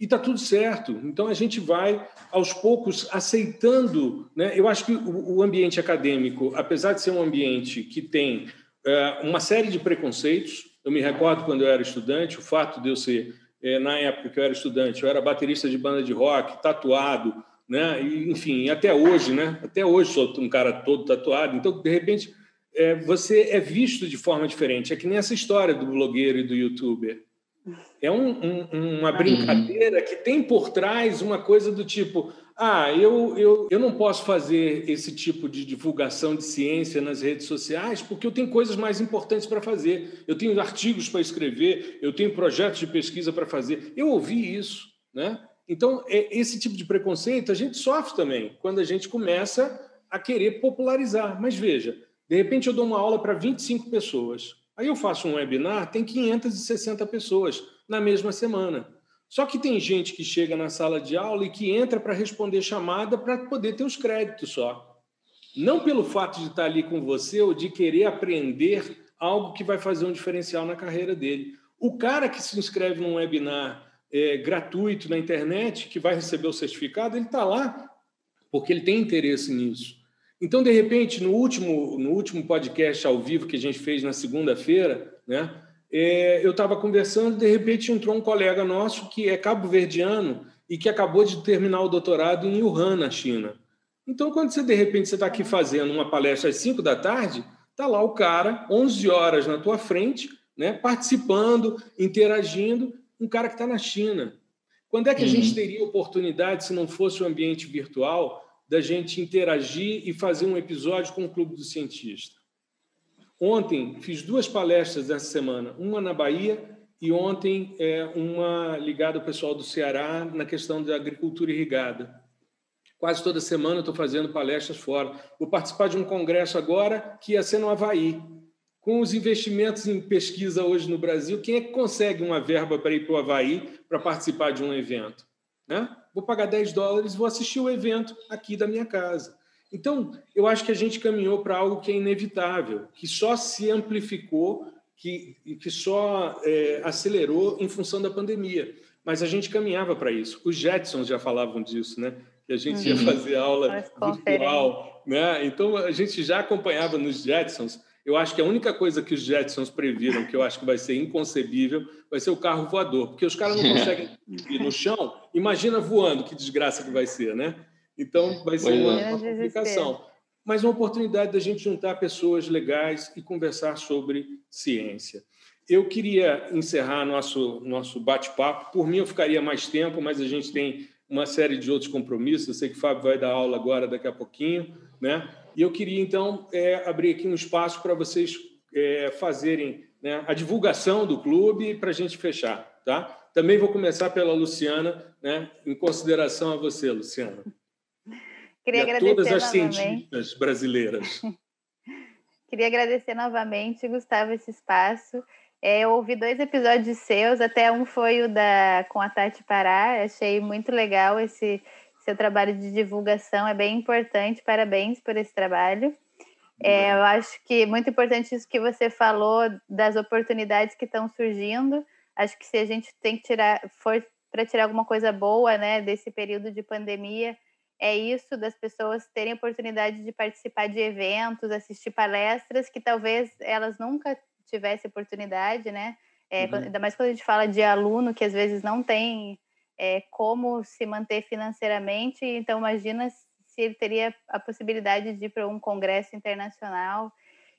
[SPEAKER 1] e está tudo certo. Então a gente vai aos poucos aceitando. Né? Eu acho que o ambiente acadêmico, apesar de ser um ambiente que tem é, uma série de preconceitos, eu me recordo quando eu era estudante, o fato de eu ser, é, na época que eu era estudante, eu era baterista de banda de rock, tatuado, né? E, enfim, até hoje, né? Até hoje sou um cara todo tatuado. Então, de repente, é, você é visto de forma diferente. É que nem essa história do blogueiro e do youtuber. É um, um, uma brincadeira que tem por trás uma coisa do tipo: ah, eu, eu, eu não posso fazer esse tipo de divulgação de ciência nas redes sociais porque eu tenho coisas mais importantes para fazer. Eu tenho artigos para escrever, eu tenho projetos de pesquisa para fazer. Eu ouvi isso, né? Então, é, esse tipo de preconceito a gente sofre também quando a gente começa a querer popularizar. Mas veja, de repente eu dou uma aula para 25 pessoas. Aí eu faço um webinar, tem 560 pessoas na mesma semana. Só que tem gente que chega na sala de aula e que entra para responder chamada para poder ter os créditos só. Não pelo fato de estar ali com você ou de querer aprender algo que vai fazer um diferencial na carreira dele. O cara que se inscreve num webinar é, gratuito na internet, que vai receber o certificado, ele está lá porque ele tem interesse nisso. Então, de repente, no último, no último podcast ao vivo que a gente fez na segunda-feira, né, é, eu estava conversando, de repente entrou um colega nosso que é cabo-verdiano e que acabou de terminar o doutorado em Wuhan, na China. Então, quando você, de repente, você está aqui fazendo uma palestra às 5 da tarde, está lá o cara, 11 horas na tua frente, né, participando, interagindo, um cara que está na China. Quando é que a uhum. gente teria oportunidade, se não fosse o um ambiente virtual, da gente interagir e fazer um episódio com o Clube do Cientista. Ontem fiz duas palestras essa semana, uma na Bahia e ontem é, uma ligada ao pessoal do Ceará na questão da agricultura irrigada. Quase toda semana estou fazendo palestras fora. Vou participar de um congresso agora que ia ser no Havaí. Com os investimentos em pesquisa hoje no Brasil, quem é que consegue uma verba para ir para o Havaí para participar de um evento? Né? Vou pagar 10 dólares, vou assistir o evento aqui da minha casa. Então, eu acho que a gente caminhou para algo que é inevitável, que só se amplificou, que, que só é, acelerou em função da pandemia. Mas a gente caminhava para isso. Os Jetsons já falavam disso, né? Que a gente ia uhum. fazer aula virtual, né? Então a gente já acompanhava nos Jetsons eu acho que a única coisa que os Jetsons previram, que eu acho que vai ser inconcebível, vai ser o carro voador, porque os caras não conseguem ir no chão. Imagina voando, que desgraça que vai ser, né? Então, vai ser uma, uma complicação. Mas uma oportunidade da gente juntar pessoas legais e conversar sobre ciência. Eu queria encerrar nosso, nosso bate-papo. Por mim, eu ficaria mais tempo, mas a gente tem uma série de outros compromissos. Eu sei que o Fábio vai dar aula agora, daqui a pouquinho, né? E eu queria, então, é, abrir aqui um espaço para vocês é, fazerem né, a divulgação do clube para a gente fechar. Tá? Também vou começar pela Luciana, né, em consideração a você, Luciana.
[SPEAKER 2] Queria e a todas
[SPEAKER 1] as novamente. cientistas brasileiras.
[SPEAKER 2] Queria agradecer novamente, Gustavo, esse espaço. É, eu ouvi dois episódios seus, até um foi o da com a Tati Pará, achei muito legal esse seu trabalho de divulgação é bem importante. Parabéns por esse trabalho. É, eu acho que é muito importante isso que você falou das oportunidades que estão surgindo. Acho que se a gente tem que tirar, for para tirar alguma coisa boa, né, desse período de pandemia, é isso das pessoas terem oportunidade de participar de eventos, assistir palestras que talvez elas nunca tivessem oportunidade, né? É, uhum. Ainda mais quando a gente fala de aluno que às vezes não tem é, como se manter financeiramente. Então, imagina se ele teria a possibilidade de ir para um congresso internacional.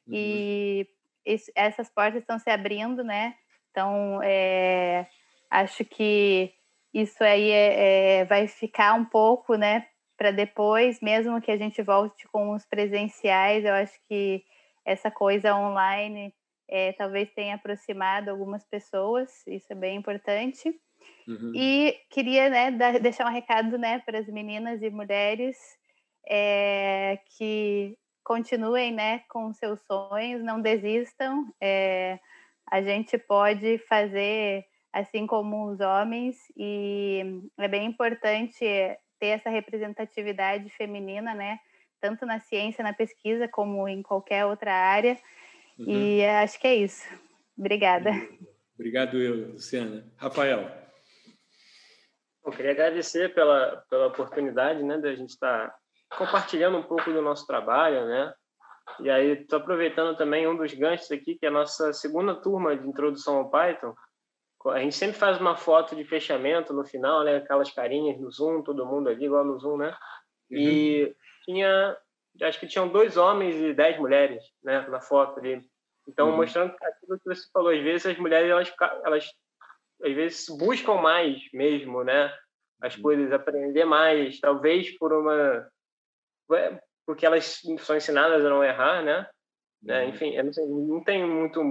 [SPEAKER 2] Uhum. E isso, essas portas estão se abrindo, né? Então, é, acho que isso aí é, é, vai ficar um pouco, né, para depois, mesmo que a gente volte com os presenciais, eu acho que essa coisa online é, talvez tenha aproximado algumas pessoas, isso é bem importante. Uhum. E queria né, dar, deixar um recado né, para as meninas e mulheres é, que continuem né, com seus sonhos, não desistam. É, a gente pode fazer assim como os homens, e é bem importante ter essa representatividade feminina, né? Tanto na ciência, na pesquisa, como em qualquer outra área. Uhum. E acho que é isso. Obrigada.
[SPEAKER 1] Obrigado, eu, Luciana. Rafael.
[SPEAKER 4] Eu queria agradecer pela, pela oportunidade né, da gente estar tá compartilhando um pouco do nosso trabalho, né? E aí, estou aproveitando também um dos ganchos aqui, que é a nossa segunda turma de introdução ao Python. A gente sempre faz uma foto de fechamento no final, né? Aquelas carinhas no Zoom, todo mundo ali, igual no Zoom, né? Uhum. E tinha, acho que tinham dois homens e dez mulheres, né? Na foto ali. Então, uhum. mostrando aquilo que você falou, às vezes as mulheres, elas, elas às vezes buscam mais mesmo, né? As uhum. coisas, aprender mais, talvez por uma porque elas são ensinadas a não errar, né? né? Enfim, não, sei, não tem muito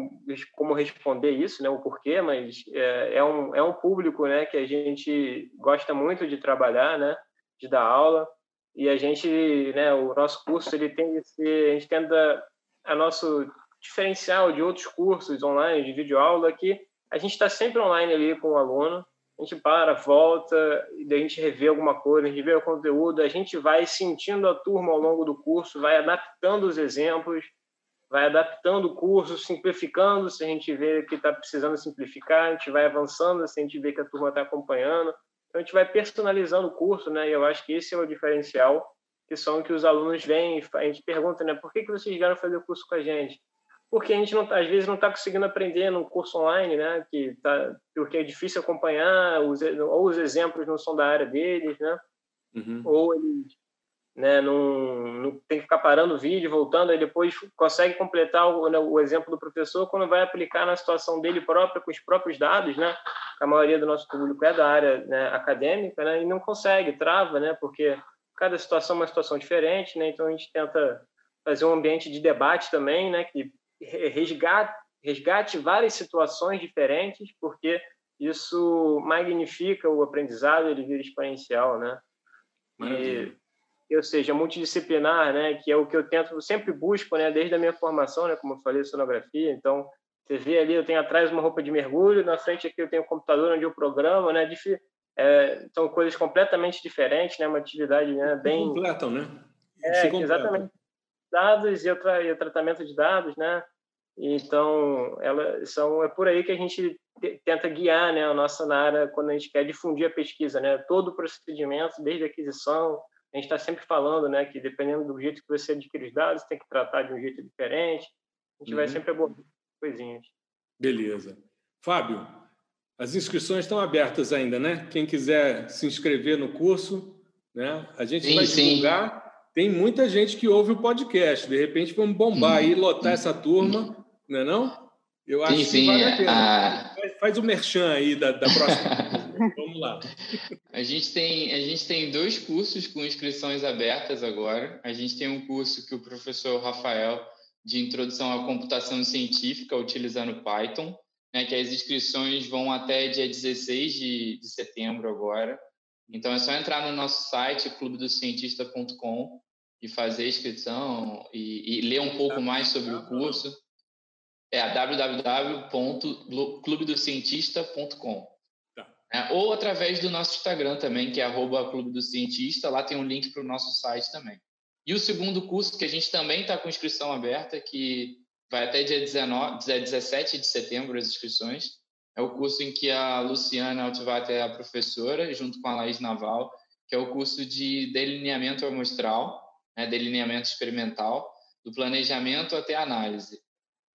[SPEAKER 4] como responder isso, né? O porquê, mas é, é, um, é um público, né? Que a gente gosta muito de trabalhar, né? De dar aula e a gente, né? O nosso curso ele tem ser, a gente tenta a nosso diferencial de outros cursos online de videoaula que a gente está sempre online ali com o aluno a gente para, volta, e a gente revê alguma coisa, a gente vê o conteúdo, a gente vai sentindo a turma ao longo do curso, vai adaptando os exemplos, vai adaptando o curso, simplificando se a gente vê que está precisando simplificar, a gente vai avançando se a gente vê que a turma está acompanhando. Então, a gente vai personalizando o curso, né? E eu acho que esse é o diferencial, que são que os alunos vêm, a gente pergunta, né? Por que, que vocês vieram fazer o curso com a gente? Porque a gente não, às vezes não está conseguindo aprender no curso online, né? Que tá, porque é difícil acompanhar, os, ou os exemplos não são da área deles, né? Uhum. Ou eles né, não, não tem que ficar parando o vídeo, voltando, aí depois consegue completar o, né, o exemplo do professor quando vai aplicar na situação dele própria, com os próprios dados, né? A maioria do nosso público é da área né, acadêmica, né? E não consegue, trava, né? Porque cada situação é uma situação diferente, né? Então a gente tenta fazer um ambiente de debate também, né? Que resgate, resgate várias situações diferentes, porque isso magnifica o aprendizado, ele vira exponencial, né? E, ou seja, multidisciplinar, né? Que é o que eu tento, eu sempre busco, né? Desde a minha formação, né? Como eu falei, sonografia. Então, você vê ali, eu tenho atrás uma roupa de mergulho, na frente aqui eu tenho um computador onde eu programo, né? É, são coisas completamente diferentes, né? Uma atividade né? bem...
[SPEAKER 1] Completam, né?
[SPEAKER 4] É, exatamente dados e, outra, e o tratamento de dados, né? Então, ela, são, é por aí que a gente tenta guiar né, a nossa área quando a gente quer difundir a pesquisa, né? Todo o procedimento, desde a aquisição, a gente está sempre falando né, que dependendo do jeito que você adquire os dados, tem que tratar de um jeito diferente. A gente uhum. vai sempre abordando coisinhas.
[SPEAKER 1] Beleza. Fábio, as inscrições estão abertas ainda, né? Quem quiser se inscrever no curso, né? A gente sim, vai divulgar. Sim tem muita gente que ouve o podcast. De repente, vamos bombar aí, lotar essa turma, não é não?
[SPEAKER 3] Eu acho sim, que vale a pena. A...
[SPEAKER 1] Faz o merchan aí da, da próxima. vamos lá.
[SPEAKER 3] A gente, tem, a gente tem dois cursos com inscrições abertas agora. A gente tem um curso que o professor Rafael, de Introdução à Computação Científica, utilizando Python, né, que as inscrições vão até dia 16 de, de setembro agora. Então, é só entrar no nosso site, clubedocientista.com, e fazer a inscrição e, e, ler um pouco mais sobre o curso. É www.clubedocientista.com. Tá. É, ou através do nosso Instagram também, que é arroba Clube do Cientista. Lá tem um link para o nosso site também. E o segundo curso, que a gente também está com inscrição aberta, que vai até dia 19, 17 de setembro as inscrições, é o curso em que a Luciana Altivater é a professora, junto com a Laís Naval, que é o curso de delineamento amostral, né, delineamento experimental, do planejamento até a análise,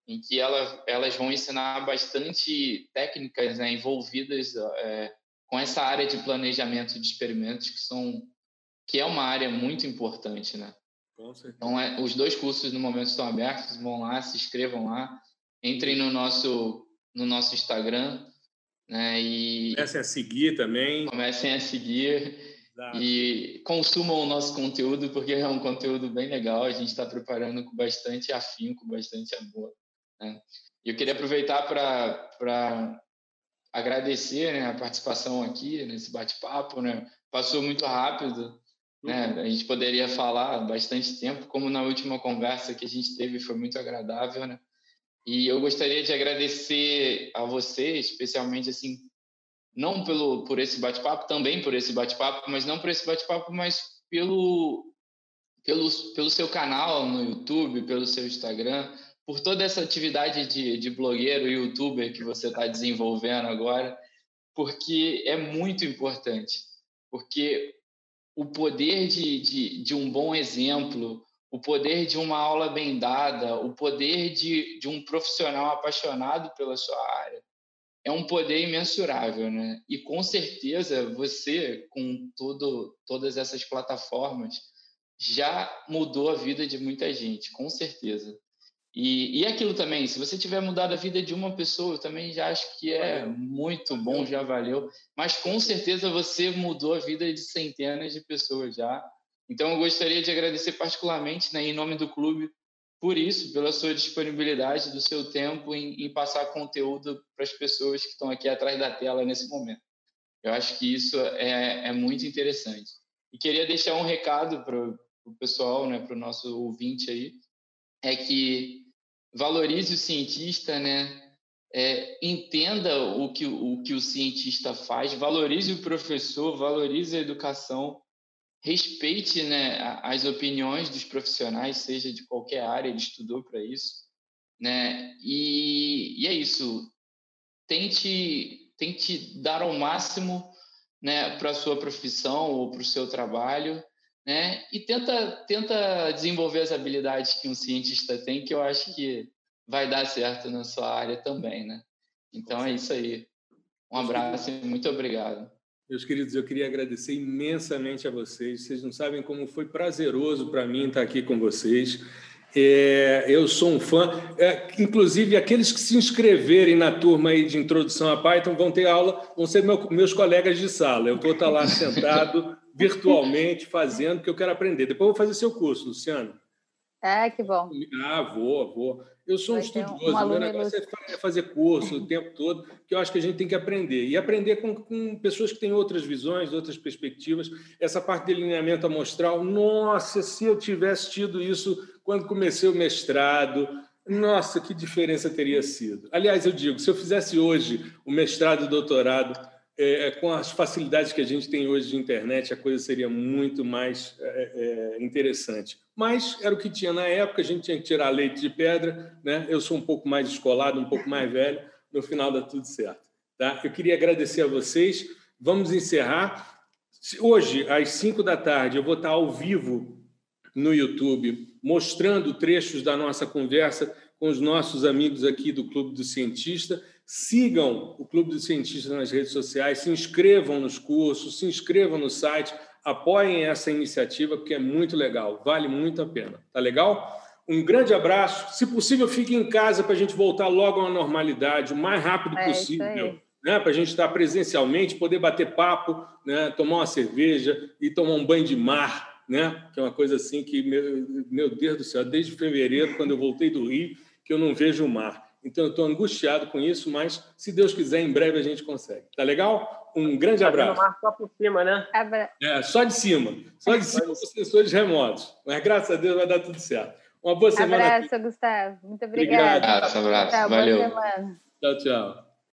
[SPEAKER 3] em que ela, elas vão ensinar bastante técnicas né, envolvidas é, com essa área de planejamento de experimentos, que, são, que é uma área muito importante. Né? Então, é, os dois cursos no momento estão abertos, vão lá, se inscrevam lá, entrem no nosso, no nosso Instagram, né? E
[SPEAKER 1] comecem a seguir também.
[SPEAKER 3] Comecem a seguir Exato. e consumam o nosso conteúdo, porque é um conteúdo bem legal. A gente está preparando com bastante afinco, com bastante amor. Né? E eu queria aproveitar para agradecer né, a participação aqui nesse bate-papo. Né? Passou muito rápido. Né? Uhum. A gente poderia falar bastante tempo, como na última conversa que a gente teve, foi muito agradável. Né? E eu gostaria de agradecer a você, especialmente assim, não pelo por esse bate-papo, também por esse bate-papo, mas não por esse bate-papo, mas pelo, pelo pelo seu canal no YouTube, pelo seu Instagram, por toda essa atividade de, de blogueiro e youtuber que você está desenvolvendo agora, porque é muito importante, porque o poder de, de, de um bom exemplo, o poder de uma aula bem dada, o poder de, de um profissional apaixonado pela sua área, é um poder imensurável, né? E com certeza você, com tudo, todas essas plataformas, já mudou a vida de muita gente, com certeza. E, e aquilo também, se você tiver mudado a vida de uma pessoa, eu também já acho que é muito bom, já valeu. Mas com certeza você mudou a vida de centenas de pessoas já. Então, eu gostaria de agradecer particularmente, né, em nome do clube, por isso, pela sua disponibilidade, do seu tempo em, em passar conteúdo para as pessoas que estão aqui atrás da tela nesse momento. Eu acho que isso é, é muito interessante. E queria deixar um recado para o pessoal, né, para o nosso ouvinte aí, é que valorize o cientista, né? É, entenda o que, o que o cientista faz, valorize o professor, valorize a educação, respeite né, as opiniões dos profissionais, seja de qualquer área, ele estudou para isso, né? E, e, é isso. Tente, tente dar ao máximo né, para a sua profissão ou para o seu trabalho, né? E tenta, tenta desenvolver as habilidades que um cientista tem, que eu acho que vai dar certo na sua área também, né? Então é isso aí. Um abraço e muito obrigado.
[SPEAKER 1] Meus queridos, eu queria agradecer imensamente a vocês. Vocês não sabem como foi prazeroso para mim estar aqui com vocês. É, eu sou um fã. É, inclusive, aqueles que se inscreverem na turma aí de introdução a Python vão ter aula, vão ser meu, meus colegas de sala. Eu vou estar lá sentado virtualmente fazendo, porque eu quero aprender. Depois eu vou fazer seu curso, Luciano.
[SPEAKER 2] Ah, que bom.
[SPEAKER 1] Ah, vou, vou. Eu sou um estudioso, um meu negócio é fazer curso o tempo todo, que eu acho que a gente tem que aprender. E aprender com, com pessoas que têm outras visões, outras perspectivas. Essa parte de delineamento amostral, nossa, se eu tivesse tido isso quando comecei o mestrado, nossa, que diferença teria sido. Aliás, eu digo, se eu fizesse hoje o mestrado e o doutorado é, é, com as facilidades que a gente tem hoje de internet, a coisa seria muito mais é, é, interessante. Mas era o que tinha na época, a gente tinha que tirar leite de pedra. Né? Eu sou um pouco mais descolado, um pouco mais velho, no final dá tudo certo. Tá? Eu queria agradecer a vocês. Vamos encerrar. Hoje, às 5 da tarde, eu vou estar ao vivo no YouTube, mostrando trechos da nossa conversa com os nossos amigos aqui do Clube do Cientista Sigam o Clube dos Cientistas nas redes sociais, se inscrevam nos cursos, se inscrevam no site, apoiem essa iniciativa, porque é muito legal, vale muito a pena. Tá legal? Um grande abraço. Se possível, fique em casa para a gente voltar logo à normalidade, o mais rápido é possível. Né, para a gente estar presencialmente, poder bater papo, né, tomar uma cerveja e tomar um banho de mar, né, que é uma coisa assim que, meu, meu Deus do céu, desde fevereiro, quando eu voltei do Rio, que eu não vejo o mar. Então, eu estou angustiado com isso, mas se Deus quiser, em breve a gente consegue. Tá legal? Um grande tá abraço.
[SPEAKER 4] Só por cima, né?
[SPEAKER 1] É, só de cima. Só de cima os sensores remotos. Mas graças a Deus vai dar tudo certo. Uma boa semana.
[SPEAKER 2] Abraço, aqui. Gustavo. Muito obrigada.
[SPEAKER 3] Obrigado. Abraço, abraço. Tchau, Valeu.
[SPEAKER 1] Tchau, tchau.